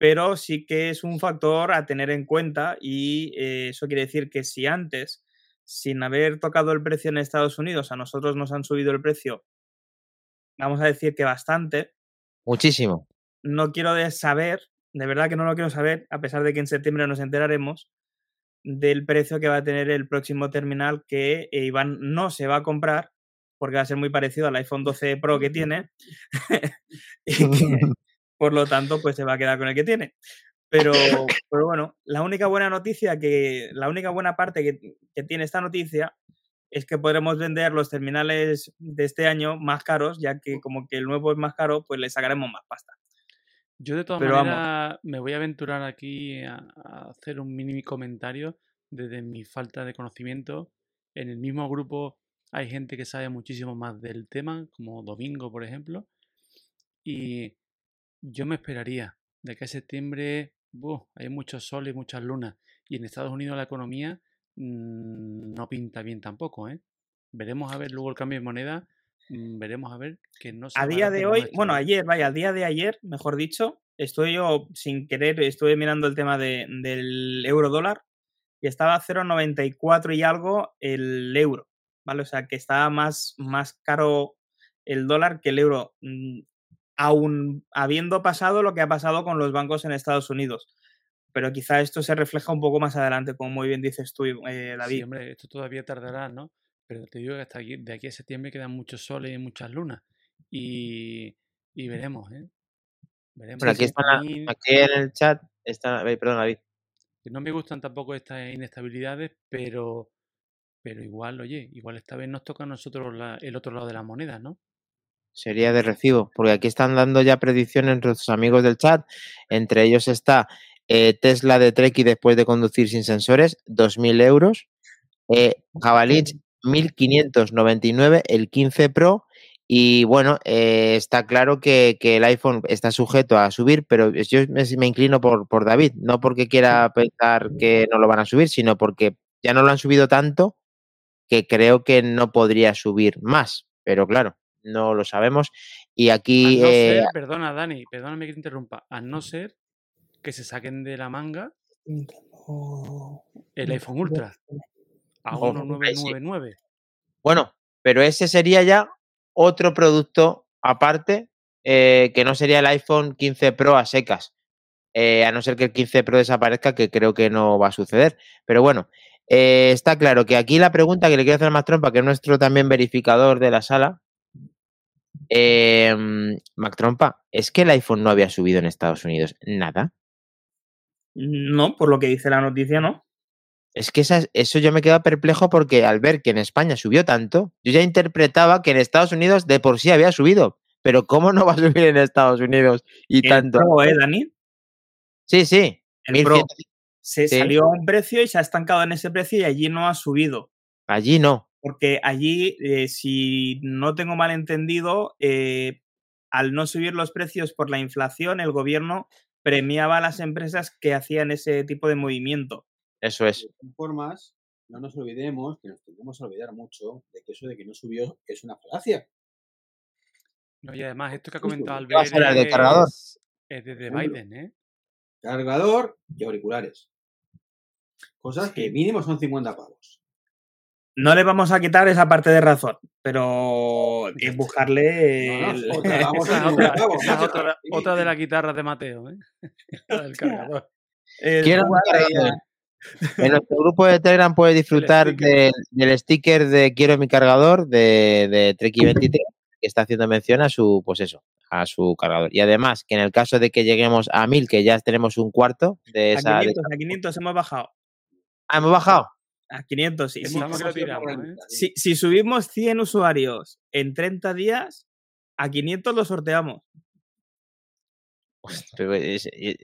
pero sí que es un factor a tener en cuenta y eh, eso quiere decir que si antes, sin haber tocado el precio en Estados Unidos, a nosotros nos han subido el precio, vamos a decir que bastante, Muchísimo. no quiero saber, de verdad que no lo quiero saber, a pesar de que en septiembre nos enteraremos del precio que va a tener el próximo terminal que eh, Iván no se va a comprar porque va a ser muy parecido al iPhone 12 Pro que tiene y que por lo tanto pues se va a quedar con el que tiene. Pero, pero bueno, la única buena noticia que, la única buena parte que, que tiene esta noticia es que podremos vender los terminales de este año más caros, ya que como que el nuevo es más caro, pues le sacaremos más pasta. Yo de todas maneras me voy a aventurar aquí a, a hacer un mini comentario desde mi falta de conocimiento. En el mismo grupo hay gente que sabe muchísimo más del tema, como Domingo, por ejemplo. Y yo me esperaría de que a septiembre buh, hay mucho sol y muchas lunas. Y en Estados Unidos la economía mm, no pinta bien tampoco, ¿eh? Veremos a ver luego el cambio de moneda. mm, Veremos a ver que no se A día de hoy, bueno, ayer, vaya, a día de ayer, mejor dicho, estoy yo sin querer, estuve mirando el tema de- del euro dólar y estaba a 0,94 y algo el euro, ¿vale? O sea, que estaba más, más caro el dólar que el euro, mm, aún habiendo pasado lo que ha pasado con los bancos en Estados Unidos. Pero quizá esto se refleja un poco más adelante, como muy bien dices tú, eh, David. Sí, hombre, esto todavía tardará, ¿no? Pero te digo que hasta aquí, de aquí a septiembre quedan muchos soles y muchas lunas. Y, y veremos, ¿eh? Veremos. Bueno, aquí, está, en el chat está. eh, Perdón, David. no me gustan tampoco estas inestabilidades, pero, pero igual, oye, igual esta vez nos toca a nosotros la- el otro lado de la moneda, ¿no? Sería de recibo, porque aquí están dando ya predicciones nuestros amigos del chat. Entre ellos está eh, Tesla de Trek y después de conducir sin sensores, 2.000 euros. Eh, Jabalich, 1.599, el 15 Pro. Y bueno, eh, está claro que, que el iPhone está sujeto a subir, pero yo me, me inclino por, por David, no porque quiera pensar que no lo van a subir, sino porque ya no lo han subido tanto que creo que no podría subir más. Pero claro, no lo sabemos. Y A aquí no eh, ser, perdona, Dani, perdóname que te interrumpa, a no ser que se saquen de la manga el iPhone Ultra a Ojo, ahí sí. 1999. Bueno, pero ese sería ya otro producto aparte eh, que no sería el iPhone 15 Pro a secas. eh, a no ser que el 15 Pro desaparezca, que creo que no va a suceder. Pero bueno, eh, está claro que aquí la pregunta que le quiero hacer a Mac Trompa, que es nuestro también verificador de la sala, eh, Mac Trompa, ¿es que el iPhone no había subido en Estados Unidos nada? No, por lo que dice la noticia, no. Es que esa- eso yo me quedo perplejo porque al ver que en España subió tanto, yo ya interpretaba que en Estados Unidos de por sí había subido. Pero ¿cómo no va a subir en Estados Unidos y El tanto? Pro, ¿eh, Dani? Sí, sí. El Pro 1100. se sí. salió a un precio y se ha estancado en ese precio y allí no ha subido. Allí no. Porque allí, eh, si no tengo mal entendido, eh, al no subir los precios por la inflación, el gobierno premiaba a las empresas que hacían ese tipo de movimiento. Eso es. De todas formas, no nos olvidemos que nos tendremos que olvidar mucho de que eso de que no subió es una falacia. No, y además, esto que ha comentado ¿qué va a Albert el de cargador? es, es desde. Biden, ¿eh? Cargador y auriculares. Cosas que mínimo son 50 pavos. No le vamos a quitar esa parte de razón, pero es Ya está. buscarle. No, no, el- otra, vamos Esa a es 50 otra, pavos, esa es macho. otra, Sí, otra de las guitarras de Mateo, ¿eh? Del cargador. Quiero a- En nuestro grupo de Telegram puedes disfrutar sticker. del, del sticker de Quiero mi cargador de, de Treki23, que está haciendo mención a su, pues eso, a su cargador. Y además, que en el caso de que lleguemos a 1000, que ya tenemos un cuarto de A esa. de 500, esa- a 500 hemos bajado. Ah, hemos bajado. A 500, sí. ¿eh? Si, si subimos 100 usuarios en 30 días, a 500 lo sorteamos. Pero es- eh,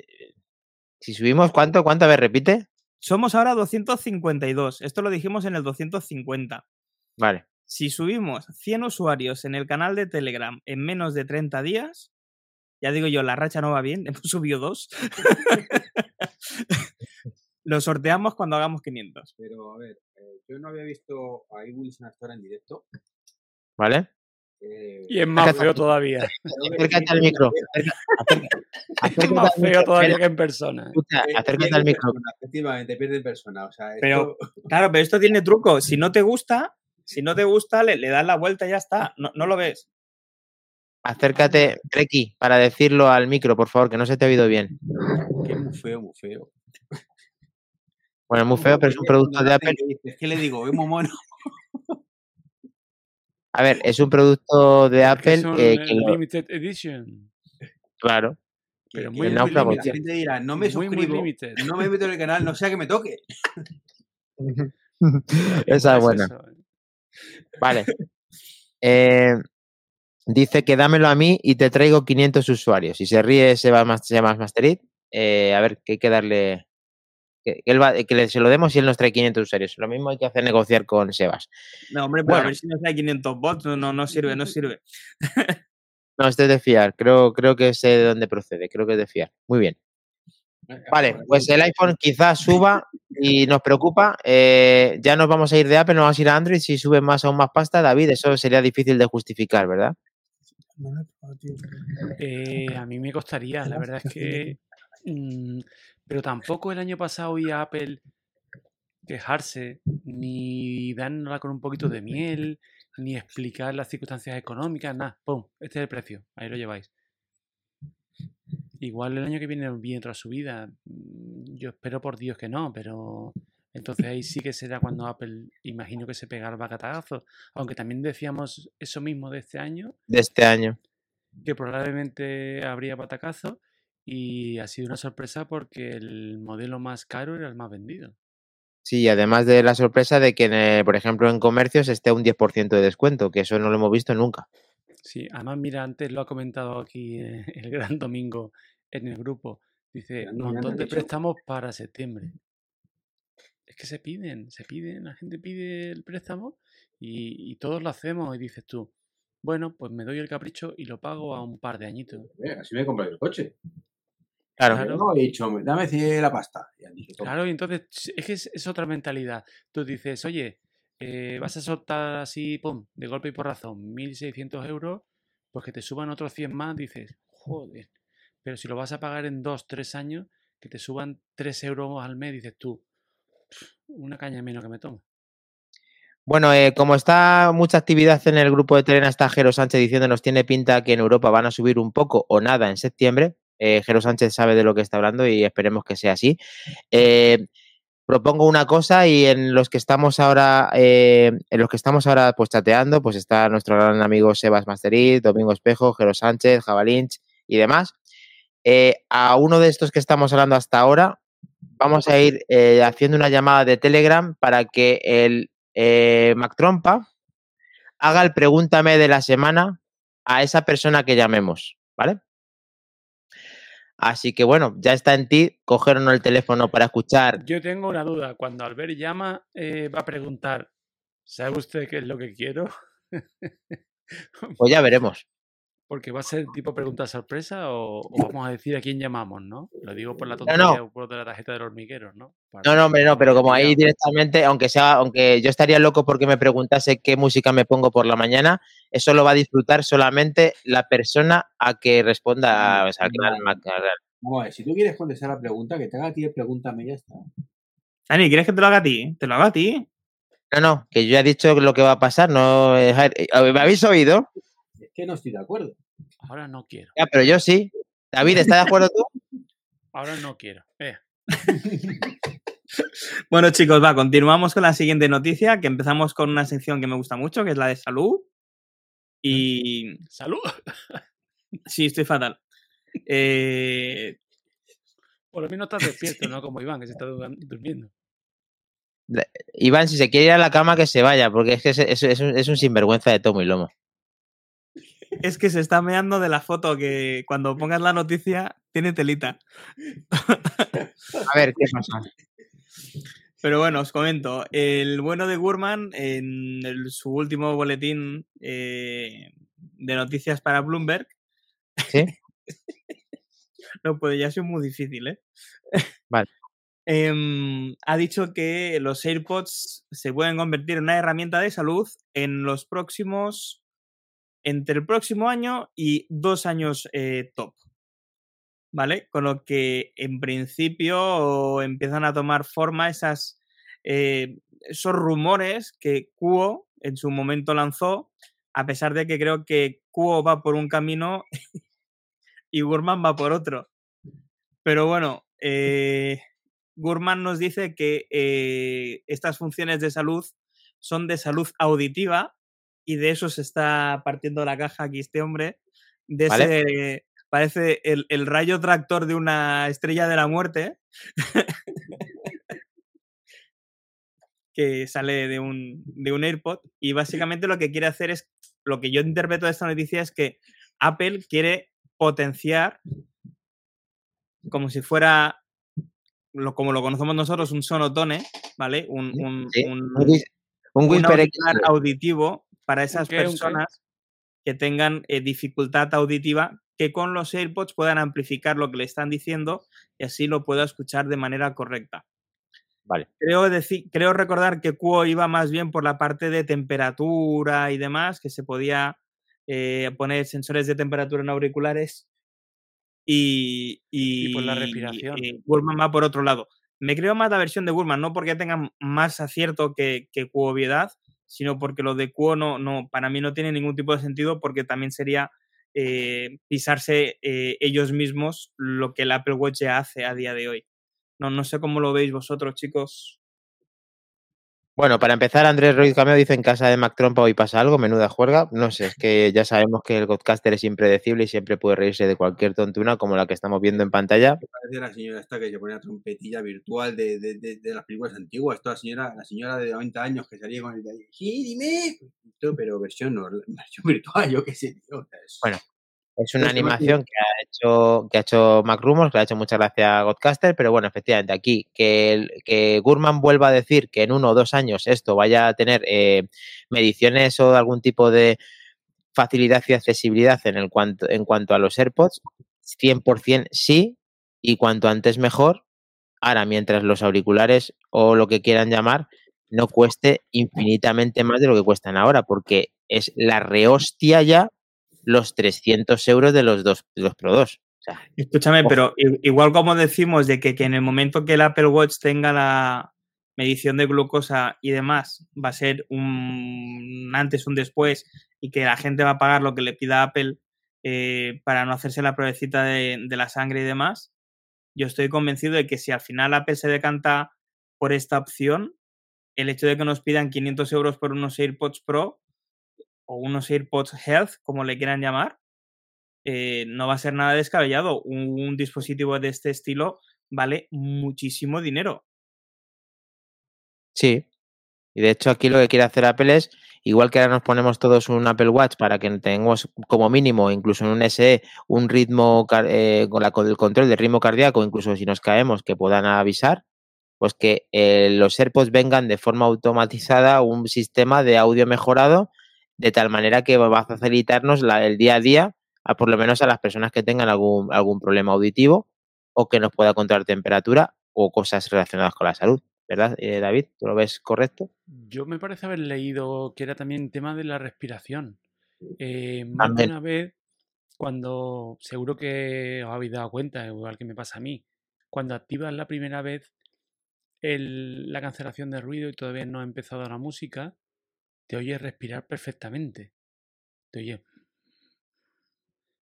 si subimos, ¿cuánto? ¿Cuánto? A ver, repite. Somos ahora 252. Esto lo dijimos en el 250. Vale. Si subimos 100 usuarios en el canal de Telegram en menos de 30 días, ya digo yo, la racha no va bien, hemos subido dos. Lo sorteamos cuando hagamos 500. Pero, a ver, eh, yo no había visto a Wilson Astor en directo. ¿Vale? eh, Y es más Acércate. feo todavía. Acércate al micro. Es más feo todavía que en persona. escucha, eh, acércate pierde al micro. persona, efectivamente, pierde persona. O sea, esto- Pero- Claro, pero esto tiene truco. Si no te gusta, si no te gusta, le, le das la vuelta y ya está. No, no lo ves. Acércate, Treki, para decirlo al micro, por favor, que no se te ha oído bien. es muy feo, muy feo. Bueno, es muy feo, pero es un producto de Apple. Es que le digo, es muy mono. A ver, es un producto de Apple eh, eh, que lo- limited edition. claro. Pero muy, muy limited. La gente dirá, no me muy, suscribo, no me meto en el canal, no sea que me toque. Esa es buena. eh. Vale. Eh, dice que dámelo a mí y te traigo 500 usuarios. Si se ríe Sebas Masterit, eh, a ver, que hay que darle. Que, que él va- que le- se lo demos y él nos trae 500 usuarios. Lo mismo hay que hacer negociar con Sebas. No, hombre, pero a ver si nos da 500 bots. No, no, no sirve, no sirve. No, este es de fiar. Creo, creo que sé de dónde procede. Creo que es de fiar. Muy bien. Vale, pues el iPhone quizás suba y nos preocupa. eh, ya nos vamos a ir de Apple, nos vamos a ir a Android. Si sube más aún más pasta, David, eso sería difícil de justificar, ¿verdad? Eh, a mí me costaría, la verdad es que. mm, pero tampoco el año pasado oí a Apple quejarse, ni darnosla con un poquito de miel, ni explicar las circunstancias económicas, nada. ¡Pum! Este es el precio, ahí lo lleváis. Igual el año que viene viene otra subida. mm, Yo espero por Dios que no, pero entonces ahí sí que será cuando Apple, imagino que se pegará el bacatazo. Aunque también decíamos eso mismo de este año, De este año. que probablemente habría patacazo y ha sido una sorpresa porque el modelo más caro era el más vendido. Sí, y además de la sorpresa de que, en, eh, por ejemplo, en comercios esté un 10% de descuento, que eso no lo hemos visto nunca. Sí, además mira, antes lo ha comentado aquí eh, el gran domingo en el grupo. Dice, montón ¿has de préstamos para septiembre. Es que se piden, se piden, la gente pide el préstamo y, y todos lo hacemos y dices tú, bueno, pues me doy el capricho y lo pago a un par de añitos. Así me he comprado el coche. Claro, Claro. No, he dicho, dame cien la pasta. Y. Claro, y entonces es que es, es otra mentalidad. Tú dices, oye, eh, vas a soltar así, pum, de golpe y por razón, 1.600 euros, pues que te suban otros 100 más, dices, joder. Pero si lo vas a pagar en 2, 3 años, que te suban 3 euros al mes, dices tú, "Pff, una caña menos que me tomo. Bueno, eh, como está mucha actividad en el grupo de Telena, está Jero Sánchez diciendo nos tiene pinta que en Europa van a subir un poco o nada en septiembre. Eh, Jero Sánchez sabe de lo que está hablando y esperemos que sea así. Eh, propongo una cosa y en los que estamos ahora, eh, en los que estamos ahora pues chateando, pues está nuestro gran amigo Sebas Masterit, Domingo Espejo, Jero Sánchez, Javalinch y demás. A uno de estos que estamos hablando hasta ahora, vamos a ir haciendo una llamada de Telegram para que el eh, Mac Trompa haga el pregúntame de la semana a esa persona que llamemos, ¿vale? Así que bueno, ya está en ti coger o no el teléfono para escuchar. Yo tengo una duda. Cuando Albert llama, eh, va a preguntar, ¿sabe usted qué es lo que quiero? Pues ya veremos. Porque va a ser tipo pregunta sorpresa o, o vamos a decir a quién llamamos, ¿no? Lo digo por la no. tontería o por de la tarjeta de los hormigueros, ¿no? Para No, no, hombre, no, pero como ahí directamente, aunque sea, aunque yo estaría loco porque me preguntase qué música me pongo por la mañana, eso lo va a disfrutar solamente la persona a que responda, o sea. Vamos a ver, si tú quieres contestar la pregunta, que te haga a ti el pregúntame y ya está. Dani, ¿quieres que te lo haga a ti? Te lo haga a ti. No, no, que yo ya he dicho lo que va a pasar, no, eh, ¿me habéis oído? Que no estoy de acuerdo. Ahora no quiero. Ya, pero yo sí. David, ¿estás de acuerdo tú? Ahora no quiero. Eh, Bueno, chicos, va, continuamos con la siguiente noticia, que empezamos con una sección que me gusta mucho, que es la de salud. Y salud. sí, estoy fatal. Eh, Por lo menos estás despierto, no como Iván, que se está du- durmiendo. Iván, si se quiere ir a la cama, que se vaya, porque es que es, es- es un, es un sinvergüenza de tomo y lomo. Es que se está meando de la foto que cuando pongas la noticia tiene telita. A ver, ¿qué pasa? Pero bueno, os comento. El bueno de Gurman, en el- su último boletín eh, de noticias para Bloomberg, ¿Sí? no puede, ya ha sido muy difícil, ¿eh? Vale. em, ha dicho que los AirPods se pueden convertir en una herramienta de salud en los próximos, entre el próximo año y dos años eh, top. ¿Vale? Con lo que en principio empiezan a tomar forma esas, eh, esos rumores que Kuo en su momento lanzó, a pesar de que creo que Kuo va por un camino y Gurman va por otro. Pero bueno, eh, Gurman nos dice que eh, estas funciones de salud son de salud auditiva y de eso se está partiendo la caja aquí este hombre. De ese, parece el, el, rayo tractor de una estrella de la muerte que sale de un, de un AirPod y básicamente lo que quiere hacer es, lo que yo interpreto de esta noticia es que Apple quiere potenciar como si fuera lo, como lo conocemos nosotros, un sonotone, ¿vale? Un, un, un, auditivo para esas personas que tengan eh, dificultad auditiva, que con los AirPods puedan amplificar lo que le están diciendo y así lo pueda escuchar de manera correcta. Vale. Creo, decir, creo recordar que Cuo iba más bien por la parte de temperatura y demás, que se podía eh, poner sensores de temperatura en auriculares y, y, por la respiración. Y, va por otro lado. Me creo más la versión de Burman, no porque tengan más acierto que, que obviedad, sino porque lo de Cuo no, no, para mí no tiene ningún tipo de sentido porque también sería eh, pisarse eh, ellos mismos lo que el Apple Watch ya hace a día de hoy. No, no sé cómo lo veis vosotros, chicos. Bueno, para empezar, Andrés Ruiz Cameo dice en casa de Mac Trompa hoy pasa algo, menuda juerga. No sé, es que ya sabemos que el podcaster es impredecible y siempre puede reírse de cualquier tontuna como la que estamos viendo en pantalla. Parece la señora esta que se pone la trompetilla virtual de, de, de, las películas antiguas. Toda la señora, la señora de 90 años que salía con el de sí, dime, pero versión, versión virtual, yo qué sé, tío. Bueno, es una animación que ha hecho que ha hecho Mac Rumors, que le ha hecho muchas gracias a Godcaster, pero bueno, efectivamente, aquí que, que Gurman vuelva a decir que en uno o dos años esto vaya a tener eh, mediciones o algún tipo de facilidad y accesibilidad en, el cuanto, en cuanto a los AirPods, 100% sí, y cuanto antes mejor. Ahora, mientras los auriculares o lo que quieran llamar no cueste infinitamente más de lo que cuestan ahora, porque es la rehostia ya los 300 euros de los dos los Pro 2. Escúchame, pero igual como decimos de que, que, en el momento que el Apple Watch tenga la medición de glucosa y demás, va a ser un antes, un después, y que la gente va a pagar lo que le pida Apple eh, para no hacerse la pruebecita de, de la sangre y demás, yo estoy convencido de que si al final Apple se decanta por esta opción, el hecho de que nos pidan 500 euros por unos AirPods Pro o unos AirPods Health, como le quieran llamar, eh, no va a ser nada descabellado. Un, dispositivo de este estilo vale muchísimo dinero. Sí. Y de hecho aquí lo que quiere hacer Apple es, igual que ahora nos ponemos todos un Apple Watch para que tengamos como mínimo, incluso en un SE, un ritmo eh, con, el control del ritmo cardíaco, incluso si nos caemos, que puedan avisar, pues que eh, los AirPods vengan de forma automatizada un sistema de audio mejorado de tal manera que va a facilitarnos el día a día, a por lo menos a las personas que tengan algún, algún problema auditivo o que nos pueda controlar temperatura o cosas relacionadas con la salud. ¿Verdad, eh, David? ¿Tú lo ves correcto? Yo me parece haber leído que era también tema de la respiración. Eh, más de una vez, cuando seguro que os habéis dado cuenta, igual que me pasa a mí, cuando activas la primera vez el, la cancelación de ruido y todavía no ha empezado la música, te oye respirar perfectamente. Te oye.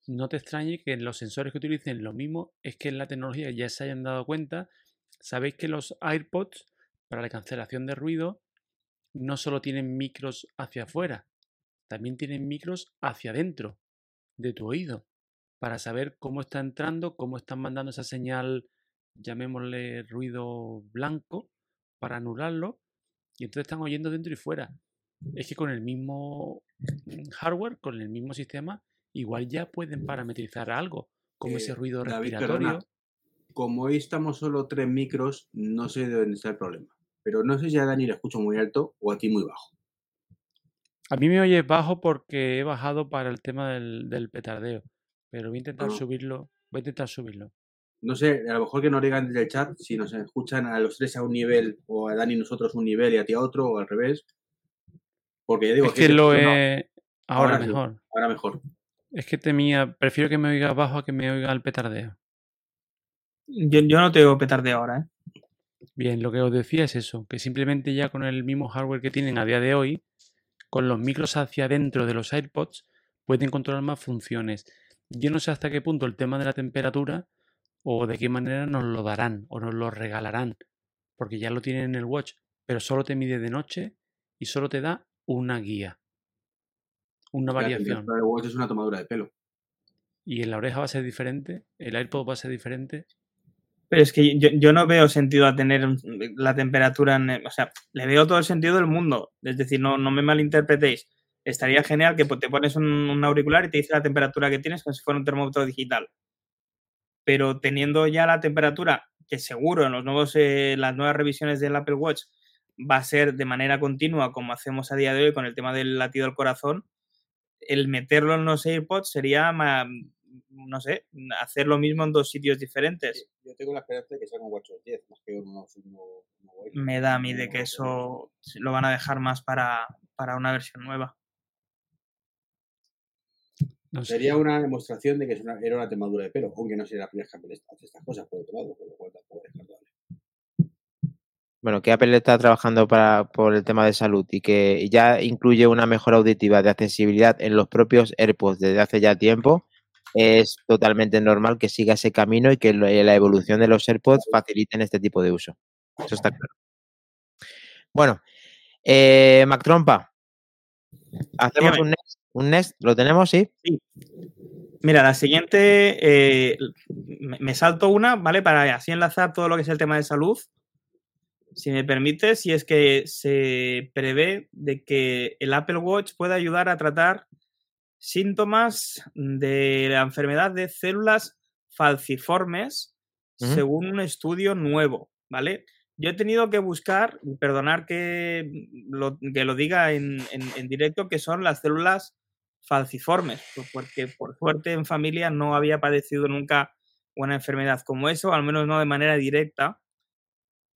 No te extrañe que los sensores que utilicen lo mismo es que en la tecnología ya se hayan dado cuenta. Sabéis que los AirPods para la cancelación de ruido no solo tienen micros hacia afuera, también tienen micros hacia adentro de tu oído para saber cómo está entrando, cómo están mandando esa señal, llamémosle ruido blanco, para anularlo. Y entonces están oyendo dentro y fuera es que con el mismo hardware, con el mismo sistema, igual ya pueden parametrizar algo, como ese eh, ruido respiratorio. como hoy estamos solo tres micros, no sé de dónde está el problema. Pero no sé si a Dani le escucho muy alto o a ti muy bajo. A mí me oye bajo porque he bajado para el tema del, petardeo. Pero voy a intentar ah. subirlo. Voy a intentar subirlo. No sé, a lo mejor que nos digan desde el chat si nos escuchan a los tres a un nivel o a Dani y nosotros un nivel y a ti a otro o al revés. Porque ya digo Es que lo no, he... Ahora, ahora sí. mejor. ahora mejor. Es que temía... Prefiero que me oiga bajo a que me oiga el petardeo. Yo, yo no te oigo petarde ahora, ¿eh? Bien, lo que os decía es eso, que simplemente ya con el mismo hardware que tienen a día de hoy, con los micros hacia adentro de los AirPods, pueden controlar más funciones. Yo no sé hasta qué punto el tema de la temperatura o de qué manera nos lo darán o nos lo regalarán, porque ya lo tienen en el watch, pero solo te mide de noche y solo te da una guía, una variación. del watch es una tomadura de pelo. Y en la oreja va a ser diferente, el AirPod va a ser diferente. Pero es que yo, yo no veo sentido a tener la temperatura en... el- O sea, le veo todo el sentido del mundo. Es decir, no, no me malinterpretéis. Estaría genial que po- te pones un, un auricular y te dice la temperatura que tienes como si fuera un termómetro digital. Pero teniendo ya la temperatura, que seguro en los nuevos, eh, las nuevas revisiones del Apple Watch va a ser de manera continua como hacemos a día de hoy con el tema del latido del corazón, el meterlo en los AirPods sería, ma- no sé, hacer lo mismo en dos sitios diferentes. Yo tengo la esperanza de que sea con WatchOS 10, más que un nuevo, un nuevo- un nuevo iPhone. me da a mí de que eso lo van a dejar más para, para una versión nueva. No sé. Sería una demostración de que es una- era una tomadura de pelo, aunque no sería la primera vez que Apple hace estas cosas por otro lado, con lo cual. Bueno, que Apple está trabajando para, por el tema de salud y que ya incluye una mejora auditiva de accesibilidad en los propios AirPods desde hace ya tiempo, es totalmente normal que siga ese camino y que la evolución de los AirPods faciliten este tipo de uso. Eso está claro. Bueno, eh, Mac Trompa, hacemos Dígame. un next, un next, ¿lo tenemos? Sí. Mira, la siguiente, eh, me salto una, ¿vale? Para así enlazar todo lo que es el tema de salud. Si me permite, si es que se prevé de que el Apple Watch pueda ayudar a tratar síntomas de la enfermedad de células falciformes según un estudio nuevo, ¿vale? Yo he tenido que buscar, y perdonar que lo, que lo diga en, en- en directo, que son las células falciformes, porque por suerte en familia no había padecido nunca una enfermedad como eso, al menos no de manera directa.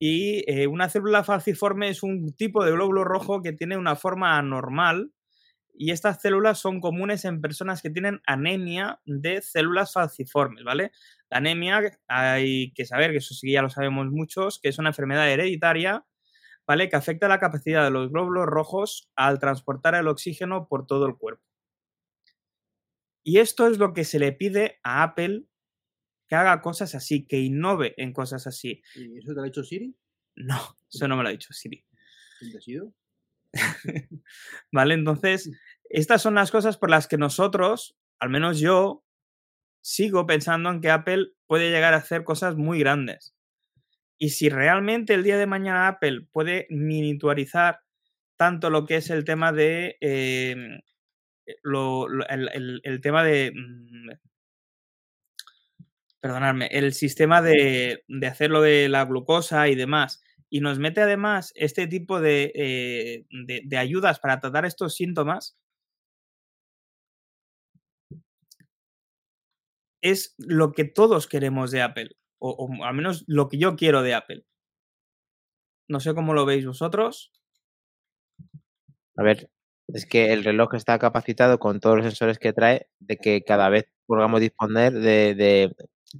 Y eh, una célula falciforme es un tipo de glóbulo rojo que tiene una forma anormal y estas células son comunes en personas que tienen anemia de células falciformes, ¿vale? La anemia hay que saber, que eso sí ya lo sabemos muchos, que es una enfermedad hereditaria, ¿vale? Que afecta la capacidad de los glóbulos rojos al transportar el oxígeno por todo el cuerpo. Y esto es lo que se le pide a Apple que haga cosas así, que innove en cosas así. ¿Y eso te lo ha dicho Siri? No, eso no me lo ha dicho Siri. ¿Quién te ha sido? ¿Vale? Entonces, estas son las cosas por las que nosotros, al menos yo, sigo pensando en que Apple puede llegar a hacer cosas muy grandes. Y si realmente el día de mañana Apple puede miniaturizar tanto lo que es el tema de eh, lo- lo- el, el- el tema de mm, perdonadme, el sistema de, de hacer lo de la glucosa y demás, y nos mete además este tipo de, eh, de- ayudas para tratar estos síntomas, es lo que todos queremos de Apple, o, al menos lo que yo quiero de Apple. No sé cómo lo veis vosotros. A ver, es que el reloj está capacitado con todos los sensores que trae de que cada vez podamos disponer de-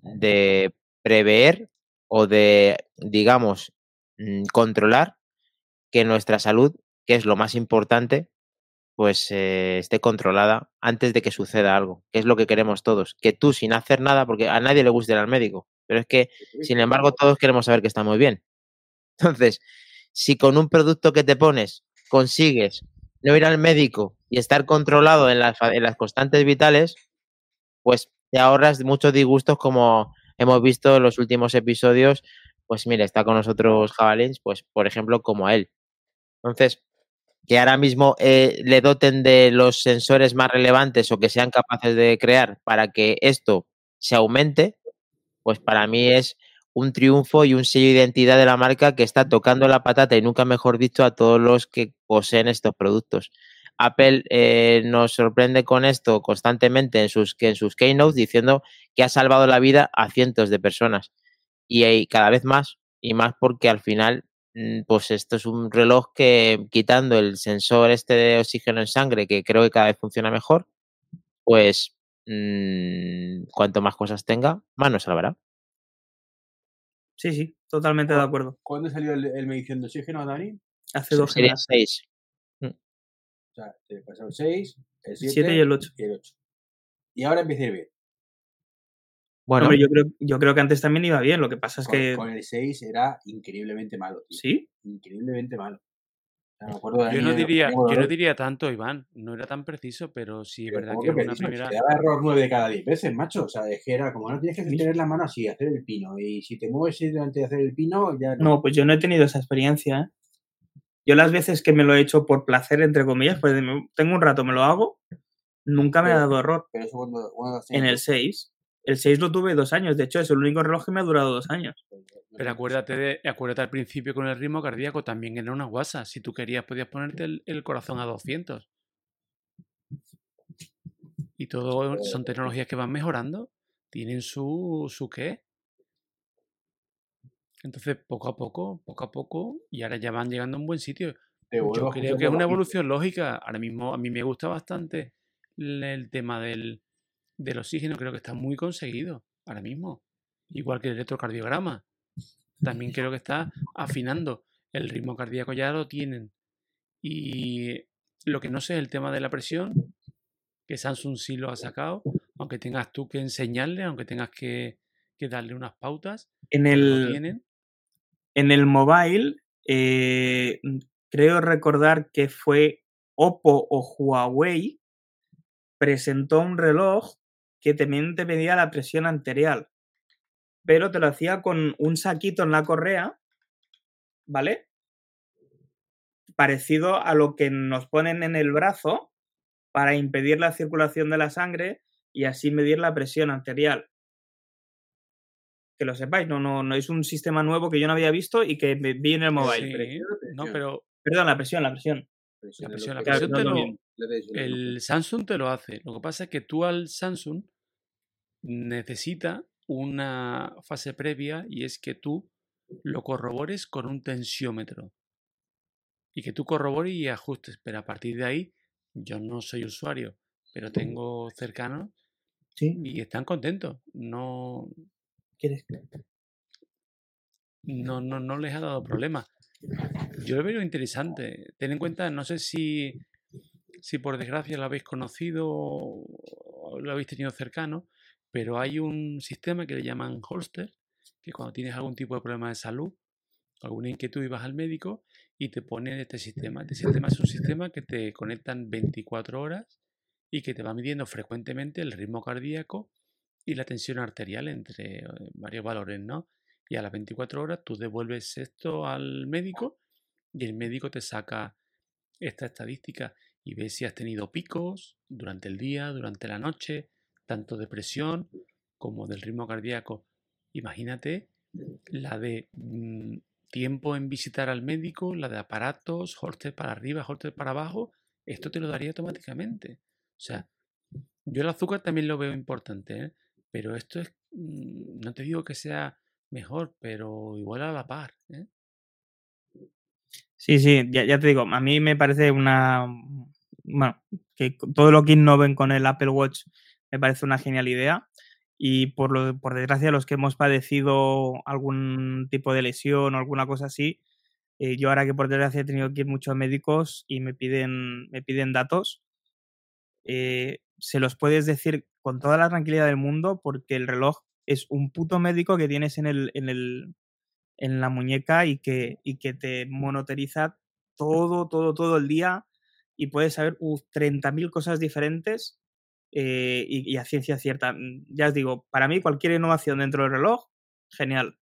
de prever o de, digamos, mm, controlar que nuestra salud, que es lo más importante, pues eh, esté controlada antes de que suceda algo, que es lo que queremos todos. Que tú sin hacer nada, porque a nadie le gusta ir al médico, pero es que, sin embargo, todos queremos saber que está muy bien. Entonces, si con un producto que te pones consigues no ir al médico y estar controlado en las, en las constantes vitales, pues te ahorras muchos disgustos como hemos visto en los últimos episodios. Pues mire, está con nosotros Jabalins, pues por ejemplo, como él. Entonces, que ahora mismo eh, le doten de los sensores más relevantes o que sean capaces de crear para que esto se aumente, pues para mí es un triunfo y un sello de identidad de la marca que está tocando la patata y nunca mejor dicho a todos los que poseen estos productos. Apple eh, nos sorprende con esto constantemente en sus, en sus keynotes diciendo que ha salvado la vida a cientos de personas. Y hay cada vez más, y más porque al final, mm, pues esto es un reloj que quitando el sensor este de oxígeno en sangre, que creo que cada vez funciona mejor, pues mm, cuanto más cosas tenga, más nos salvará. Sí, sí, totalmente de acuerdo. ¿Cuándo salió el, el medición de oxígeno, Dani? Hace dos Sería semanas. 6. O sea, te pasó el 6, el 7, 7 y el 8. y el 8. Y ahora empieza a ir bien. Bueno, Hombre, yo creo, yo creo que antes también iba bien. Lo que pasa es Con, que. con el 6 era increíblemente malo. tío. Sí, Increíblemente malo. O sea, me acuerdo de Yo no de- diría, yo no diría tanto, Iván. No era tan preciso, pero sí es verdad ¿cómo que que una preciso? primera. Te daba error 9 de cada 10 veces, macho. O sea, es que era como no tienes que tener la mano así, hacer el pino. Y si te mueves durante hacer el pino, ya no. no, pues yo no he tenido esa experiencia. ¿eh? Yo las veces que me lo he hecho por placer, entre comillas, pues tengo un rato, me lo hago, nunca me ha dado error. Pero eso cuando, cuando En el 6. El 6 lo tuve dos años. De hecho, es el único reloj que me ha durado dos años. Pero acuérdate, de, acuérdate al principio con el ritmo cardíaco, también era una guasa. Si tú querías, podías ponerte el, el corazón a 200. Y todo son tecnologías que van mejorando, tienen su, su qué. Entonces, poco a poco, poco a poco, y ahora ya van llegando a un buen sitio. Vuelvo Yo creo que es una evolución lógica. Ahora mismo a mí me gusta bastante el, tema del, del oxígeno, creo que está muy conseguido ahora mismo. Igual que el electrocardiograma. También creo que está afinando. El ritmo cardíaco ya lo tienen. Y lo que no sé es el tema de la presión, que Samsung sí lo ha sacado, aunque tengas tú que enseñarle, aunque tengas que, que darle unas pautas, En el. En el mobile, eh, creo recordar que fue Oppo o Huawei presentó un reloj que también te medía la presión arterial, pero te lo hacía con un saquito en la correa, ¿vale? Parecido a lo que nos ponen en el brazo para impedir la circulación de la sangre y así medir la presión arterial. Que lo sepáis, no, no, no es un sistema nuevo que yo no había visto y que vi en el mobile. Sí, no, pero Perdón, la presión, la presión. La presión, la presión no te lo- El Samsung te lo hace. Lo que pasa es que tú al Samsung necesita una fase previa y es que tú lo corrobores con un tensiómetro. Y que tú corrobores y ajustes. Pero a partir de ahí, yo no soy usuario, pero tengo cercanos Sí, y están contentos. No, no, no, no les ha dado problema. Yo lo veo interesante. Ten en cuenta, no sé si, si por desgracia lo habéis conocido o lo habéis tenido cercano, pero hay un sistema que le llaman Holster, que cuando tienes algún tipo de problema de salud, alguna inquietud y vas al médico y te ponen este sistema. Este sistema es un sistema que te conectan 24 horas y que te va midiendo frecuentemente el ritmo cardíaco y la tensión arterial entre eh, varios valores, ¿no? Y a las 24 horas tú devuelves esto al médico y el médico te saca esta estadística y ves si has tenido picos durante el día, durante la noche, tanto de presión como del ritmo cardíaco. Imagínate la de mm, tiempo en visitar al médico, la de aparatos, Holter para arriba, Holter para abajo, esto te lo daría automáticamente. O sea, yo el azúcar también lo veo importante, ¿eh? Pero esto es, mm, no te digo que sea mejor, pero igual a la par. ¿eh? Sí, sí, ya, ya te digo, a mí me parece una. Bueno, que todo lo que innoven con el Apple Watch me parece una genial idea. Y por, lo, por desgracia, los que hemos padecido algún tipo de lesión o alguna cosa así, eh, yo ahora que por desgracia he tenido que ir mucho a médicos y me piden, me piden datos, eh, se los puedes decir con toda la tranquilidad del mundo porque el reloj es un puto médico que tienes en el, en el, en la muñeca y que, y que te monoteriza todo, todo, todo el día y puedes saber uh, 30.000 cosas diferentes eh, y, y a ciencia cierta. Mm, Ya os digo, para mí cualquier innovación dentro del reloj, genial.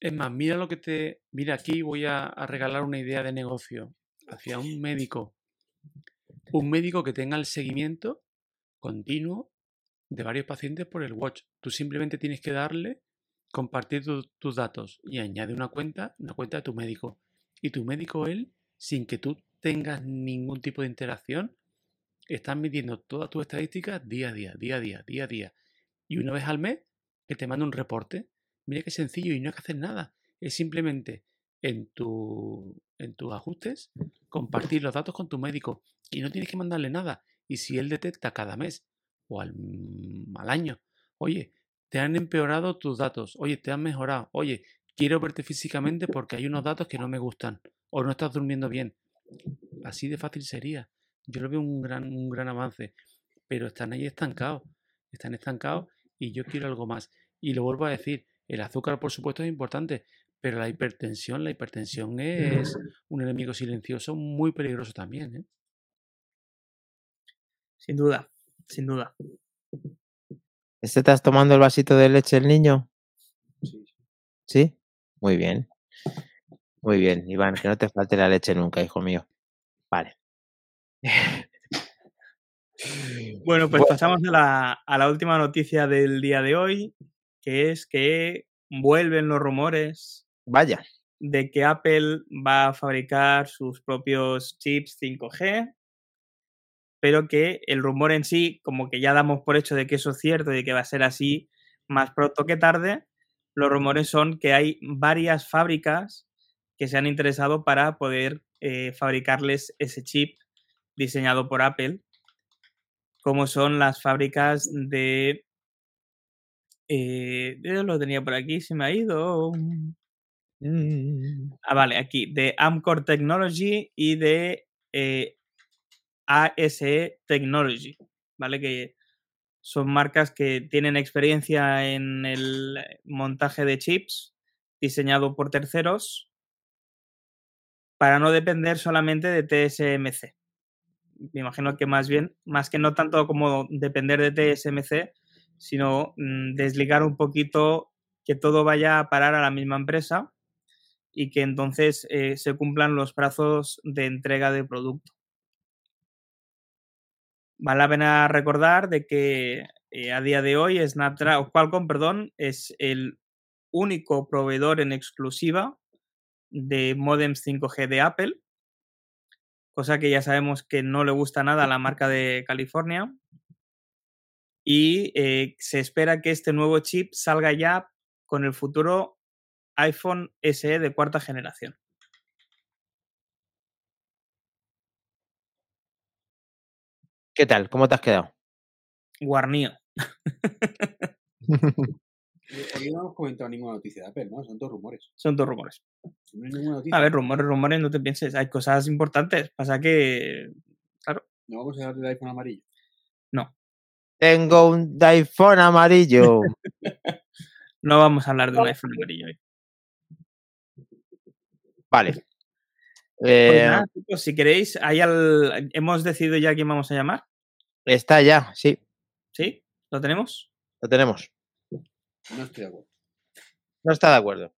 Es más, mira lo que te. Mira, aquí voy a, a regalar una idea de negocio hacia un médico. Un médico que tenga el seguimiento continuo de varios pacientes por el watch. Tú simplemente tienes que darle, compartir tu- tus datos y añade una cuenta, una cuenta de tu médico. Y tu médico, él, sin que tú tengas ningún tipo de interacción, están midiendo todas tus estadísticas día a día, día a día, día a día. Y una vez al mes que te manda un reporte. Mira qué sencillo y no hay que hacer nada. Es simplemente en, tu, en tus ajustes compartir los datos con tu médico y no tienes que mandarle nada. Y si él detecta cada mes o al, mm, al año, oye, te han empeorado tus datos, oye, te han mejorado, oye, quiero verte físicamente porque hay unos datos que no me gustan o no estás durmiendo bien. Así de fácil sería. Yo lo veo un gran, un gran avance, pero están ahí estancados, están estancados y yo quiero algo más. Y lo vuelvo a decir, el azúcar por supuesto es importante, pero la hipertensión, la hipertensión es un enemigo silencioso muy peligroso también. ¿eh? Sin duda, sin duda. ¿Este estás tomando el vasito de leche el niño? Sí. ¿Sí? Muy bien. Muy bien, Iván, que no te falte la leche nunca, hijo mío. Vale. Bueno, pues Bueno. pasamos a la, a la última noticia del día de hoy, que es que vuelven los rumores Vaya. de que Apple va a fabricar sus propios chips 5G, pero que el rumor en sí, como que ya damos por hecho de que eso es cierto y de que va a ser así más pronto que tarde, los rumores son que hay varias fábricas que se han interesado para poder eh, fabricarles ese chip diseñado por Apple, como son las fábricas de... Eh, lo tenía por aquí, se me ha ido. Mm. Ah, vale, aquí, de Amcor Technology y de eh, ASE Technology, ¿vale? Que son marcas que tienen experiencia en el montaje de chips diseñado por terceros para no depender solamente de TSMC. Me imagino que más bien, más que no tanto como depender de TSMC, sino mm, desligar un poquito que todo vaya a parar a la misma empresa y que entonces eh, se cumplan los plazos de entrega de producto. Vale la pena recordar de que eh, a día de hoy Snapdragon, Qualcomm, perdón, es el único proveedor en exclusiva de modems 5G de Apple, cosa que ya sabemos que no le gusta nada a la marca de California. Y eh, se espera que este nuevo chip salga ya con el futuro iPhone SE de cuarta generación. ¿Qué tal? ¿Cómo te has quedado? Guarnío. Hoy no hemos comentado ninguna noticia de Apple, ¿no? Son todos rumores. Son dos rumores. No hay ninguna noticia. A ver, rumores, rumores, no te pienses. Hay cosas importantes. Pasa que, claro, No vamos a hablar del iPhone amarillo. Tengo un iPhone amarillo. no vamos a hablar de un iPhone amarillo hoy. Vale. Pues Eh, nada, chicos, si queréis, hay al... hemos decidido ya quién vamos a llamar. está ya, sí, ¿Sí? ¿Lo tenemos? lo tenemos. No estoy de acuerdo. No está de acuerdo.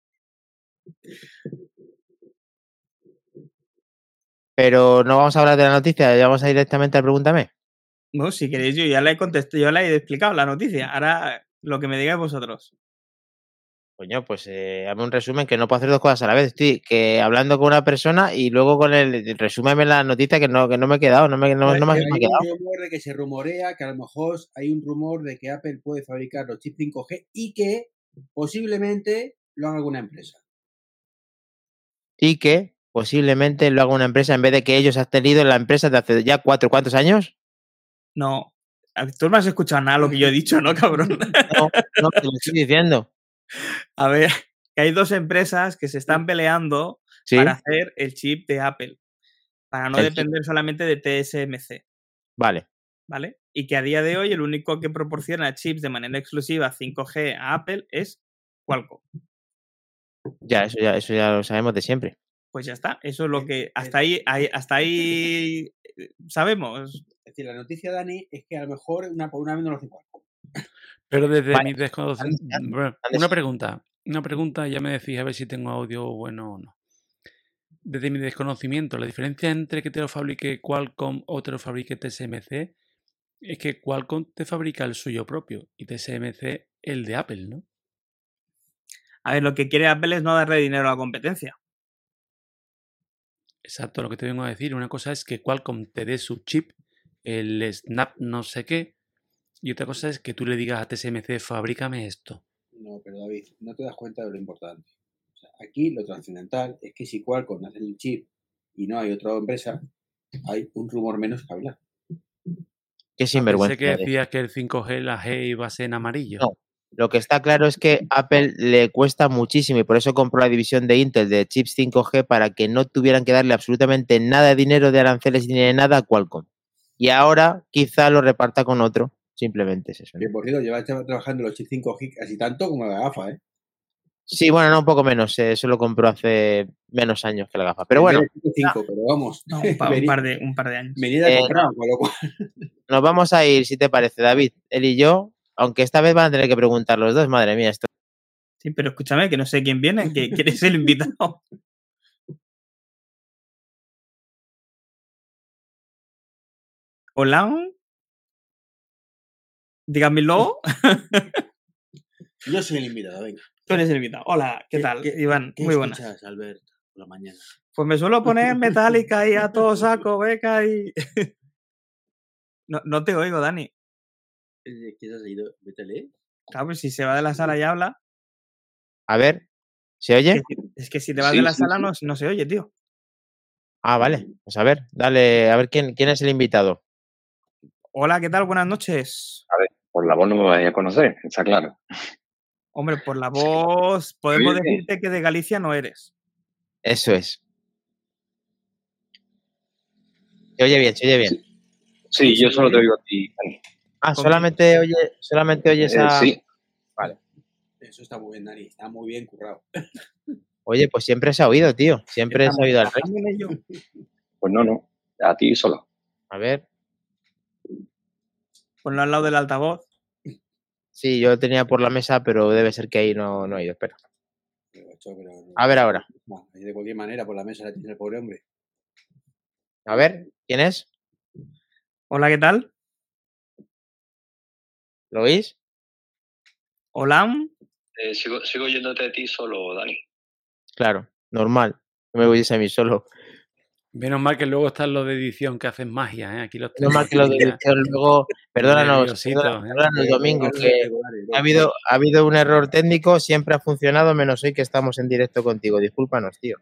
Pero no vamos a hablar de la noticia, ya vamos a ir directamente al Pregúntame. No, si queréis, yo ya la he contestado, yo la he explicado la noticia. Ahora lo que me digáis vosotros. Coño, pues eh, hazme un resumen que no puedo hacer dos cosas a la vez. Estoy que hablando con una persona y luego con el. Resúmeme la noticia que no, que no me he quedado, no me, no, no me- hay no me he quedado. un rumor de que se rumorea que a lo mejor hay un rumor de que Apple puede fabricar los chips 5G y que posiblemente lo haga alguna empresa. Y que posiblemente lo haga una empresa en vez de que ellos han tenido la empresa de hace ya cuatro, ¿cuántos años? No. Tú no has escuchado nada de lo que yo he dicho, ¿no, cabrón? No, no, te lo estoy diciendo. A ver, que hay dos empresas que se están peleando Sí, para hacer el chip de Apple. Para no El chip. depender solamente de TSMC. vale. ¿vale? Y que a día de hoy el único que proporciona chips de manera exclusiva 5G a Apple es Qualcomm. Ya, eso ya, eso ya lo sabemos de siempre. Pues ya está, eso es lo Eh, que eh, hasta ahí, hasta ahí eh, sabemos. Es decir, la noticia, Dani, es que a lo mejor una por una vez no lo hace Qualcomm. Pero desde Vale, mi desconocimiento. Bueno, ande, Una pregunta. Una pregunta, ya me decís a ver si tengo audio bueno o no. Desde mi desconocimiento, la diferencia entre que te lo fabrique Qualcomm o te lo fabrique TSMC es que Qualcomm te fabrica el suyo propio y TSMC el de Apple, ¿no? A ver, lo que quiere Apple es no darle dinero a la competencia. Exacto, lo que te vengo a decir. Una cosa es que Qualcomm te dé su chip el Snap no sé qué. Y otra cosa es que tú le digas a TSMC, fabrícame esto. No, pero David, no te das cuenta de lo importante. O sea, aquí lo trascendental es que si Qualcomm hace el chip y no hay otra empresa, hay un rumor menos que hablar. Qué sinvergüenza. Sé que decías que el 5G, la G iba a ser en amarillo. No. Lo que está claro es que Apple le cuesta muchísimo y por eso compró la división de Intel de chips 5G para que no tuvieran que darle absolutamente nada de dinero de aranceles ni de nada a Qualcomm. Y ahora quizá lo reparta con otro. Simplemente es eso. ¿no? Que por cierto, lleva tra- trabajando los chips 5G casi tanto como la gafa, ¿eh? Sí, bueno, no, un poco menos. eh, Eso lo compró hace menos años que la gafa. Pero bueno, 5, pero vamos. No, un, pa- un venía- par de, un par de años. venía de Eh, comprar, con lo cual. nos vamos a ir, si te parece, David, él y yo. Aunque esta vez van a tener que preguntar los dos. Madre mía, esto. Sí, pero escúchame, que no sé quién viene, que quién es el invitado. Hola. Dígamelo. Yo soy el invitado, venga. Tú eres el invitado. Hola, ¿qué tal? Iván, ¿Qué muy buenas. escuchas, Albert, por la mañana? Pues me suelo poner metálica y a todo saco, beca y. No, no te oigo, Dani. ¿Qué te has a leer. Claro, pues si se va de la sala y habla. A ver, ¿se oye? Es que, es que si te vas Sí, de la sí, sala sí. No, no se oye, tío. Ah, vale. Pues a ver, dale, a ver quién, quién es el invitado. Hola, ¿qué tal? Buenas noches. Por la voz no me vais a conocer, está claro. Hombre, por la voz, podemos decirte que de Galicia no eres. Eso es. Se oye bien, se oye bien. Sí, yo solo te oigo a ti. Dani. Ah, ¿Con solamente oye, solamente oyes Eh, a. sí, Eso está muy bien, Dani. Está muy bien currado. Oye, pues siempre se ha oído, tío. Siempre se ha oído al rey. pues no, no, a ti solo. A ver. Ponlo al lado del altavoz. Sí, yo tenía por la mesa, pero debe ser que ahí no, no ha ido. Espera. A ver ahora. No, de cualquier manera, por la mesa la tiene el pobre hombre. A ver, ¿quién es? Hola, ¿qué tal? ¿Lo oís? Hola. Eh, sigo, sigo oyéndote a ti solo, Dani. Claro, normal. No me oyes a mí solo. Menos mal que luego están los de edición que hacen magia, ¿eh? Aquí los No más que lo de edición, luego. Perdónanos, perdónanos, ¿eh? Domingo, que ha habido, ha habido un error técnico, siempre ha funcionado, menos hoy que estamos en directo contigo. Discúlpanos, tío.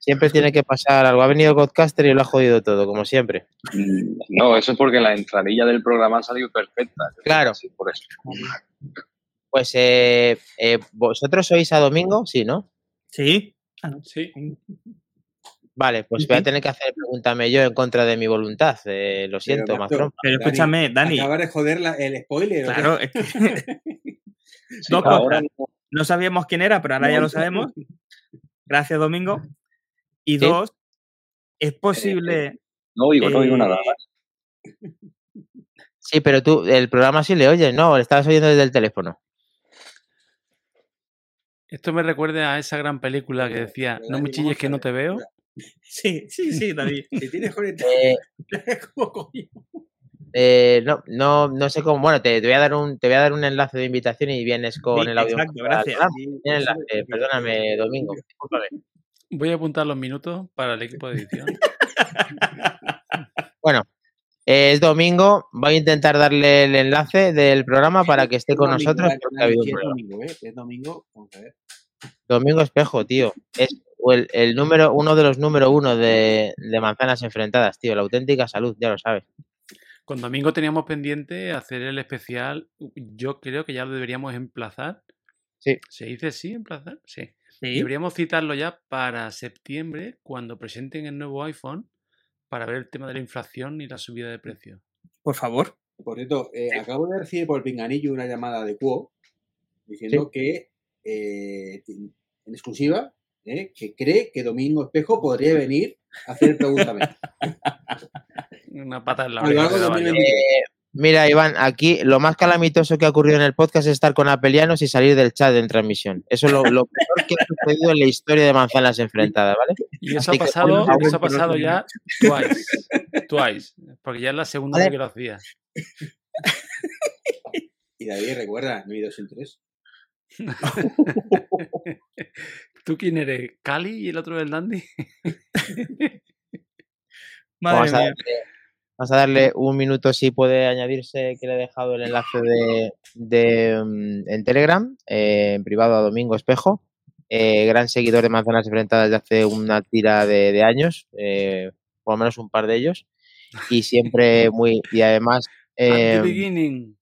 Siempre tiene que pasar algo. Ha venido el podcaster y lo ha jodido todo, como siempre. No, eso es porque la entradilla del programa ha salido perfecta. Claro. sí, por eso. Pues eh, eh, vosotros sois a domingo, sí, ¿no? Sí. Sí. Vale, pues voy a tener que hacer pregúntame yo en contra de mi voluntad. eh, lo siento, Pero, más. Pero escúchame, Dani. Acaba de joder la- el spoiler. Claro, es que Sí, Dos ahora cosas. no- sabíamos quién era, pero ahora ya lo sabemos. Gracias, Domingo. Y Sí. dos, es posible. no oigo, no oigo eh, nada. Sí, pero tú, el programa sí le oyes, ¿no? Le estabas oyendo desde el teléfono. Esto me recuerda a esa gran película que decía, no me chilles que no te veo. Sí, sí, sí, David. Si tienes conectado, Eh, ¿cómo coño? eh, no, no, no sé cómo. Bueno, te, te voy a dar un, te voy a dar un enlace de invitación y vienes con Sí, el audio. exacto, gracias. Sí, enlace, perdóname, Domingo. discúlpame. Voy a apuntar los minutos para el equipo de edición. Bueno, eh, es domingo. Voy a intentar darle el enlace del programa para que esté Es con domingo, nosotros. ¿eh? porque ha habido un domingo, ¿eh? Es domingo, vamos a ver. Domingo Espejo, tío. Es el, el número, uno de los número uno de, de manzanas enfrentadas, tío. La auténtica salud, ya lo sabes. Con Domingo teníamos pendiente hacer el especial. Yo creo que ya lo deberíamos emplazar. Sí. ¿Se dice sí, emplazar? Sí. Sí. Deberíamos citarlo ya para septiembre, cuando presenten el nuevo iPhone, para ver el tema de la inflación y la subida de precios. Por favor. Por cierto, eh, acabo de recibir por el pinganillo una llamada de Cuo diciendo que eh, en exclusiva eh, que cree que Domingo Espejo podría venir a hacer Pregúntame. Una pata en la. 2023. Eh, mira, Iván, aquí lo más calamitoso que ha ocurrido en el podcast es estar con apelianos y salir del chat en transmisión. Eso es lo, lo peor que ha sucedido en la historia de manzanas enfrentadas, ¿vale? Y eso ha Así pasado, eso ha pasado ya twice. Twice. Porque ya es la segunda vez que lo hacía. Y David, recuerda, no hay dos sin tres. ¿Tú quién eres? ¿Cali y el otro el Dandy? Madre Vamos a darle, Vamos a darle un minuto si puede añadirse que le he dejado el enlace de, de, mm, en Telegram, eh, en privado a Domingo Espejo. eh, gran seguidor de manzanas enfrentadas desde hace una tira de, de años, eh, por lo menos un par de ellos. Y siempre muy. Y además. At the eh, beginning.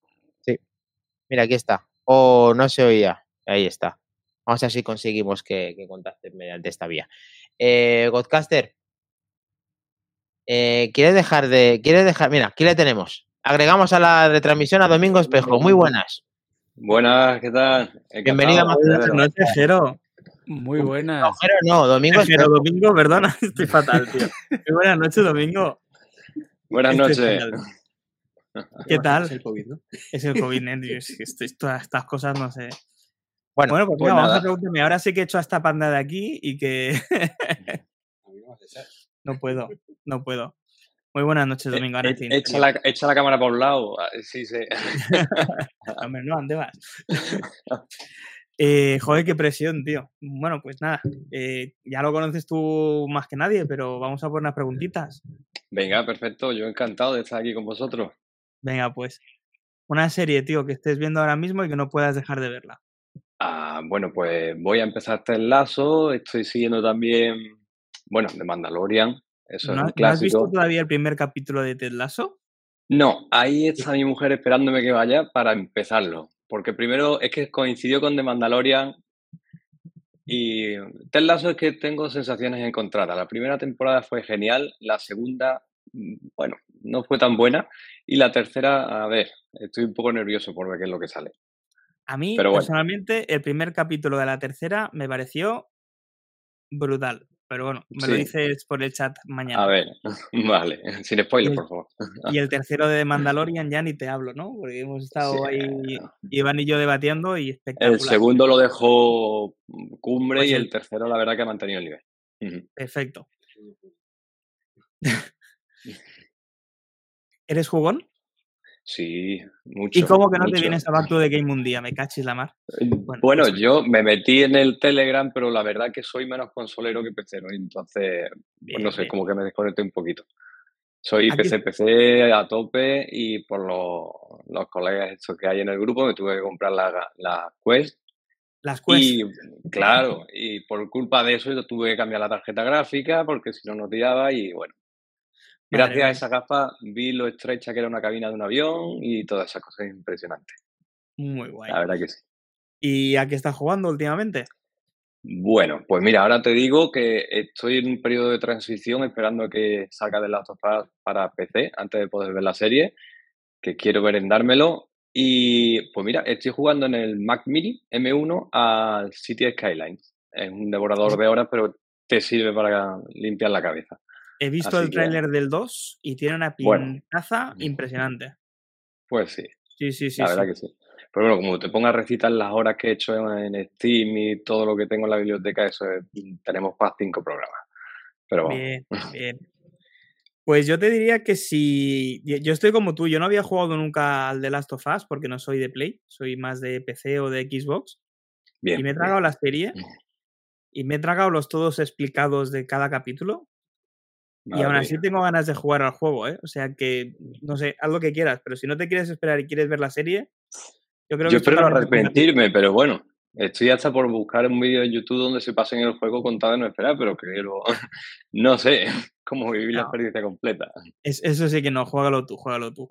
Mira, aquí está. O no se oía. Ahí está. Vamos a ver si conseguimos que, que contacten mediante esta vía. Eh, Godcaster, eh, ¿quieres dejar de. ¿Quieres dejar? Mira, aquí le tenemos. Agregamos a la retransmisión a Domingo Espejo. Muy buenas. Buenas, ¿qué tal? Bienvenido a Buenas noches, Jero. Muy No, buenas. Jero, no, Domingo Jero, Espejo. Domingo, perdona, estoy fatal, tío. Muy buenas noches, Domingo. Buenas noches. ¿Qué tal? Es el COVID, ¿no? Es el COVID, ¿eh? Tío, es que esto- todas estas cosas no sé. Bueno, Bueno, pues, pues vamos a preguntarme. Ahora sí que he hecho a esta panda de aquí y que no puedo, no puedo. Muy buenas noches, Domingo. Eh, sí. Echa la, echa la cámara por un lado. Ah, Sí, sí. Hombre, no, ¿dónde vas? Eh, joder, qué presión, tío. Bueno, pues nada, eh, ya lo conoces tú más que nadie, pero vamos a poner unas preguntitas. Venga, perfecto. Yo encantado de estar aquí con vosotros. Venga, pues. Una serie, tío, que estés viendo ahora mismo y que no puedas dejar de verla. Ah, bueno, pues voy a empezar Ted Lazo. Estoy siguiendo también, bueno, de Mandalorian. Eso es ¿No, un ¿no has visto todavía el primer capítulo de Ted Lasso? No, ahí está mi mujer esperándome que vaya para empezarlo. Porque primero es que coincidió con The Mandalorian y Ted Lasso es que tengo sensaciones encontradas. La primera temporada fue genial, la segunda, mm, bueno, no fue tan buena y la tercera, a ver, estoy un poco nervioso por ver qué es lo que sale. A mí, Pero bueno. personalmente, el primer capítulo de la tercera me pareció brutal. Pero bueno, me lo dices por el chat mañana. A ver, vale, sin spoiler, el- por favor. Y el tercero de Mandalorian ya ni te hablo, ¿no? Porque hemos estado Sí, ahí, Iván y yo debatiendo y espectacular. El segundo lo dejó cumbre Pues y el- el tercero, la verdad, que ha mantenido el nivel. Perfecto. ¿Eres jugón? Sí, mucho. ¿Y cómo que no te vienes a Back to the Game un día? Me cachis la mar. Bueno, Bueno, pues- yo me metí en el Telegram, pero la verdad que soy menos consolero que pecero, entonces, pues no sé, bien. como que me desconecté un poquito. Soy Aquí- PC, PC a tope y por los, los colegas estos que hay en el grupo me tuve que comprar la, la Quest Las quests. y claro, y por culpa de eso yo tuve que cambiar la tarjeta gráfica porque si no no tiraba y bueno, Madre gracias a esa gafa vi lo estrecha que era una cabina de un avión y todas esas cosas impresionantes, Muy guay. la verdad que sí. ¿Y a qué estás jugando últimamente? Bueno, pues mira, ahora te digo que estoy en un periodo de transición esperando a que salga de Last of Us para PC antes de poder ver la serie, que quiero merendármelo. Y pues mira, estoy jugando en el Mac Mini M1 al City Skylines. Es un devorador de horas, pero te sirve para limpiar la cabeza. He visto Así el que- tráiler del 2 y tiene una Bueno. pintaza impresionante. Pues sí, Sí, sí, sí. la sí. verdad que sí. Pero bueno, como te pongas a recitar las horas que he hecho en, en Steam y todo lo que tengo en la biblioteca, eso es- tenemos para cinco programas. Pero vamos. Bien, bien. Pues yo te diría que si. yo- estoy como tú, yo no había jugado nunca al The Last of Us porque no soy de Play, soy más de PC o de Xbox. Bien. y me he bien. tragado la serie y me he tragado los todos explicados de cada capítulo. Y aún así mía. tengo ganas de jugar al juego, ¿eh? O sea que, no sé, haz lo que quieras, pero si no te quieres esperar y quieres ver la serie, yo creo que Yo es espero arrepentirme, pero bueno, estoy hasta por buscar un vídeo de YouTube donde se pasen el juego contado de no esperar, pero quiero, no sé, cómo vivir la experiencia completa. Es- eso sí que no, juégalo tú, juégalo tú.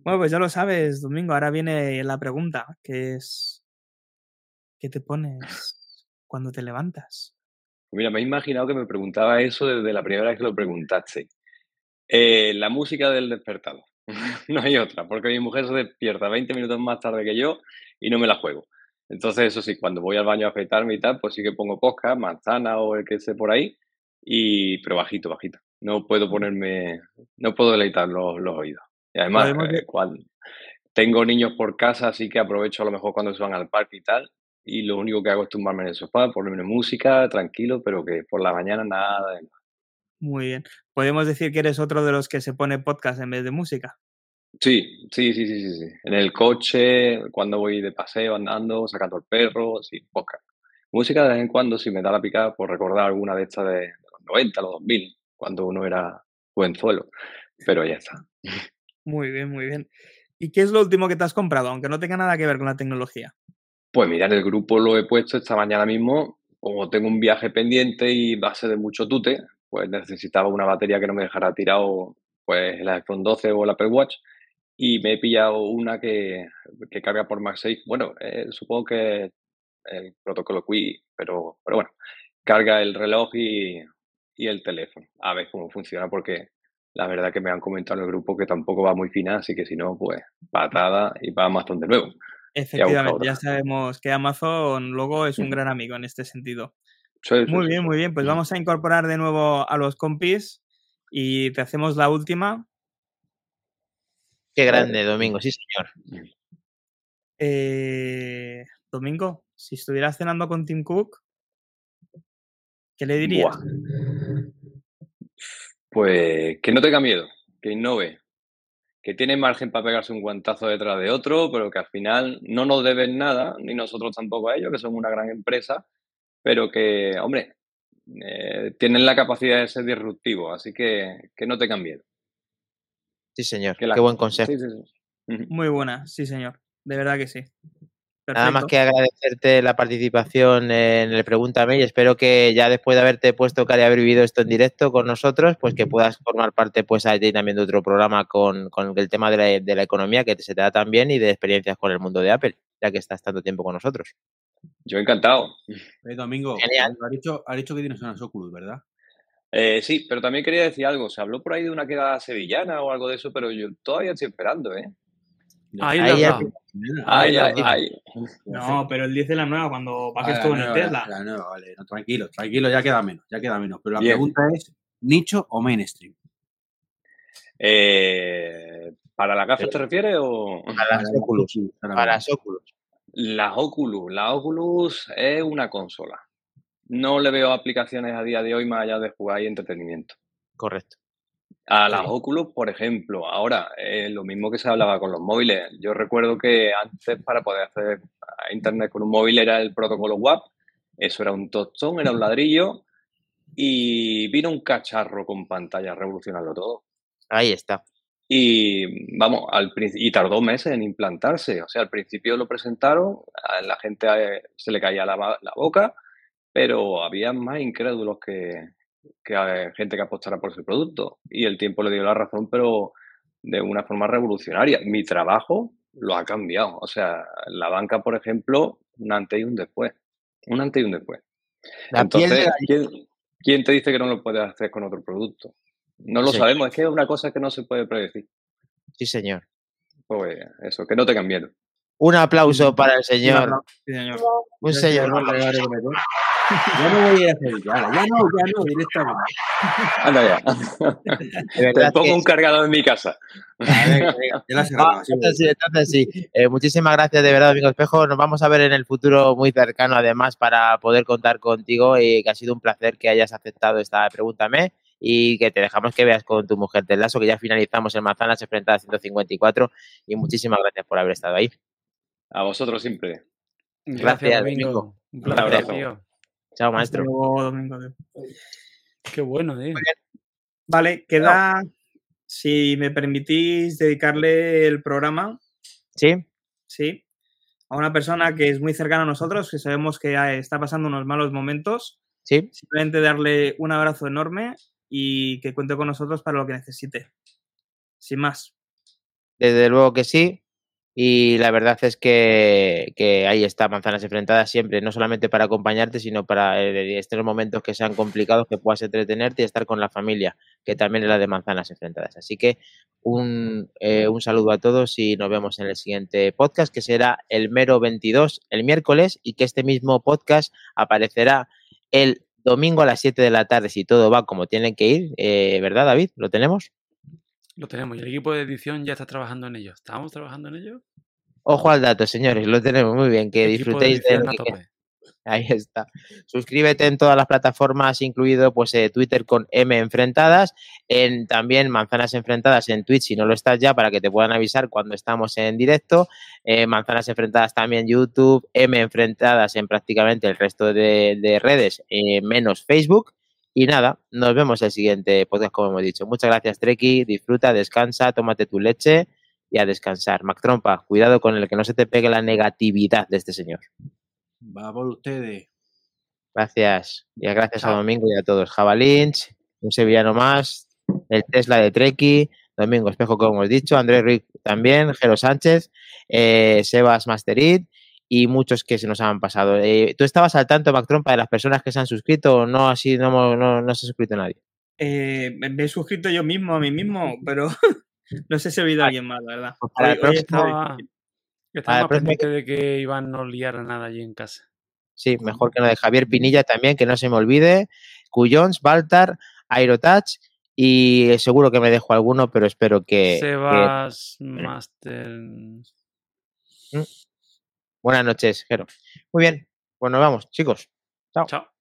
Bueno, pues ya lo sabes, Domingo, ahora viene la pregunta, que es, ¿qué te pones cuando te levantas? Mira, me he imaginado que me preguntaba eso desde la primera vez que lo preguntaste. Eh, la música del despertador. no hay otra, porque mi mujer se despierta 20 minutos más tarde que yo y no me la juego. Entonces, eso sí, cuando voy al baño a afeitarme y tal, pues sí que pongo podcast, manzana o el que esté por ahí, y, pero bajito, bajito. No puedo ponerme, no puedo deleitar los, los oídos. Y además, eh, tengo niños por casa, así que aprovecho a lo mejor cuando se van al parque y tal, y lo único que hago es tumbarme en el sofá, ponerme música, tranquilo, pero que por la mañana nada de nada. Muy bien. Podemos decir que eres otro de los que se pone podcast en vez de música. Sí, sí, sí, sí, sí, sí. En el coche, cuando voy de paseo, andando, sacando el perro, sí, podcast. Música de vez en cuando, si me da la picada por recordar alguna de estas de los 90, los 2000, cuando uno era jovenzuelo. pero ya está. Muy bien, muy bien. ¿Y qué es lo último que te has comprado, aunque no tenga nada que ver con la tecnología? Pues mira, en el grupo lo he puesto esta mañana mismo, como tengo un viaje pendiente y base de mucho tute, pues necesitaba una batería que no me dejara tirado pues el iPhone 12 o el Apple Watch y me he pillado una que, que carga por MagSafe. Bueno, eh, supongo que el protocolo QI, pero, pero bueno, carga el reloj y, y el teléfono. A ver cómo funciona porque la verdad que me han comentado en el grupo que tampoco va muy fina, así que si no, pues patada y va Amazon de nuevo. Efectivamente, ya sabemos que Amazon luego es un gran amigo en este sentido. muy bien, muy bien. Pues vamos a incorporar de nuevo a los compis y te hacemos la última. Qué grande, Domingo, sí, señor. Eh, Domingo, si estuvieras cenando con Tim Cook, ¿qué le dirías? Pues que no tenga miedo, que innove, que tiene margen para pegarse un guantazo detrás de otro, pero que al final no nos deben nada, ni nosotros tampoco a ellos, que son una gran empresa, pero que, hombre, eh, tienen la capacidad de ser disruptivos, así que que no tengan miedo. Sí, señor, qué buen consejo. Muy buena, sí, señor, de verdad que sí. Nada más que agradecerte la participación en el Pregúntame y espero que ya después de haberte puesto cara y haber vivido esto en directo con nosotros, pues que puedas formar parte pues ahí también de otro programa con, el tema de la, de la, economía que se te da también y de experiencias con el mundo de Apple, ya que estás tanto tiempo con nosotros. Yo encantado. Eh, Domingo, Genial. Ha, dicho, ha dicho que tienes unas Oculus, ¿verdad? Eh, sí, pero también quería decir algo. Se habló por ahí de una queda sevillana o algo de eso, pero yo todavía estoy esperando, ¿eh? Ahí, ahí, ahí, No, pero él dice la nueva cuando bajes tú en el Tesla. La nueva, vale. No, tranquilo, tranquilo, ya queda menos, ya queda menos. Pero la pregunta es, ¿nicho o mainstream? Eh, ¿Para la gafas te refieres o...? Para las Oculus. Para las Oculus. Las Oculus. La Oculus es una consola. No le veo aplicaciones a día de hoy más allá de jugar y entretenimiento. Correcto. A las Oculus, por ejemplo, ahora, eh, lo mismo que se hablaba con los móviles. Yo recuerdo que antes para poder hacer internet con un móvil era el protocolo WAP, eso era un tostón, era un ladrillo, y vino un cacharro con pantalla a revolucionarlo todo. Ahí está. Y vamos, al, y tardó meses en implantarse. O sea, al principio lo presentaron, a la gente eh, se le caía la, la boca, pero había más incrédulos que, que hay gente que apostara por ese producto. Y el tiempo le dio la razón, pero de una forma revolucionaria. Mi trabajo lo ha cambiado. O sea, la banca, por ejemplo, un antes y un después. Un antes y un después. Entonces, ¿quién, te dice que no lo puedes hacer con otro producto? No lo sabemos, es que es una cosa que no se puede predecir. Sí, señor. Pues eso, que no tengan miedo. Un aplauso para el señor. Sí, señor. Un señor. Ya no voy a ir a Sevilla, ya no, ya no, directamente. Anda ya. Te pongo un cargador en mi casa. entonces sí, eh, muchísimas gracias de verdad, amigo Espejo. Nos vamos a ver en el futuro muy cercano, además, para poder contar contigo y que ha sido un placer que hayas aceptado esta Pregúntame y que te dejamos que veas con tu mujer del lazo, que ya finalizamos en Manzanas Enfrentadas 154 y muchísimas gracias por haber estado ahí. A vosotros siempre. Gracias, Domingo. Un placer, Chao, maestro. Domingo. Qué bueno, eh. Vale, queda, si me permitís, dedicarle el programa. Sí. Sí. A una persona que es muy cercana a nosotros, que sabemos que está pasando unos malos momentos. Sí. Simplemente darle un abrazo enorme y que cuente con nosotros para lo que necesite. Sin más. Desde luego que sí. Y la verdad es que, ahí está, Manzanas Enfrentadas siempre, no solamente para acompañarte, sino para eh, estos momentos que sean complicados, que puedas entretenerte y estar con la familia, que también es la de Manzanas Enfrentadas. Así que un, eh, un saludo a todos y nos vemos en el siguiente podcast, que será el mero 22, el miércoles, y que este mismo podcast aparecerá el domingo a las 7 de la tarde, si todo va como tiene que ir, eh, ¿verdad, David? ¿Lo tenemos? Lo tenemos y el equipo de edición ya está trabajando en ello. ¿Estamos trabajando en ello? Ojo al dato, señores, lo tenemos muy bien. Que disfrutéis de, Ahí está. Suscríbete en todas las plataformas, incluido pues eh, Twitter con M Enfrentadas, en también Manzanas Enfrentadas en Twitch, si no lo estás ya, para que te puedan avisar cuando estamos en directo. Eh, Manzanas Enfrentadas también YouTube, M Enfrentadas en prácticamente el resto de, redes, eh, menos Facebook Y nada, nos vemos el siguiente podcast, como hemos dicho. Muchas gracias, Treki. Disfruta, descansa, tómate tu leche y a descansar. Mac Trompa, cuidado con el que no se te pegue la negatividad de este señor. Va por ustedes. Gracias. Y gracias a Domingo y a todos. Jabalinch, un sevillano más, el Tesla de Treki, Domingo Espejo, como hemos dicho, Andrés Rick también, Jero Sánchez, eh, Sebas Masterit y muchos que se nos han pasado. Eh, ¿Tú estabas al tanto, Mac Trompa, de las personas que se han suscrito o no así no, no, no se ha suscrito nadie? Eh, me he suscrito yo mismo a mí mismo, pero no sé si ha habido alguien más, la verdad. Pues para el Hoy- estaba Estaba, Ah, que- pendiente de que Iván no liara nada allí en casa. Sí, mejor que no de Javier Pinilla también, que no se me olvide. Cuyons, Baltar, Aerotouch y seguro que me dejo alguno, pero espero que... que- Sebas Master. Buenas noches, Jero. Muy bien, pues nos vamos, chicos. Chao. Chao.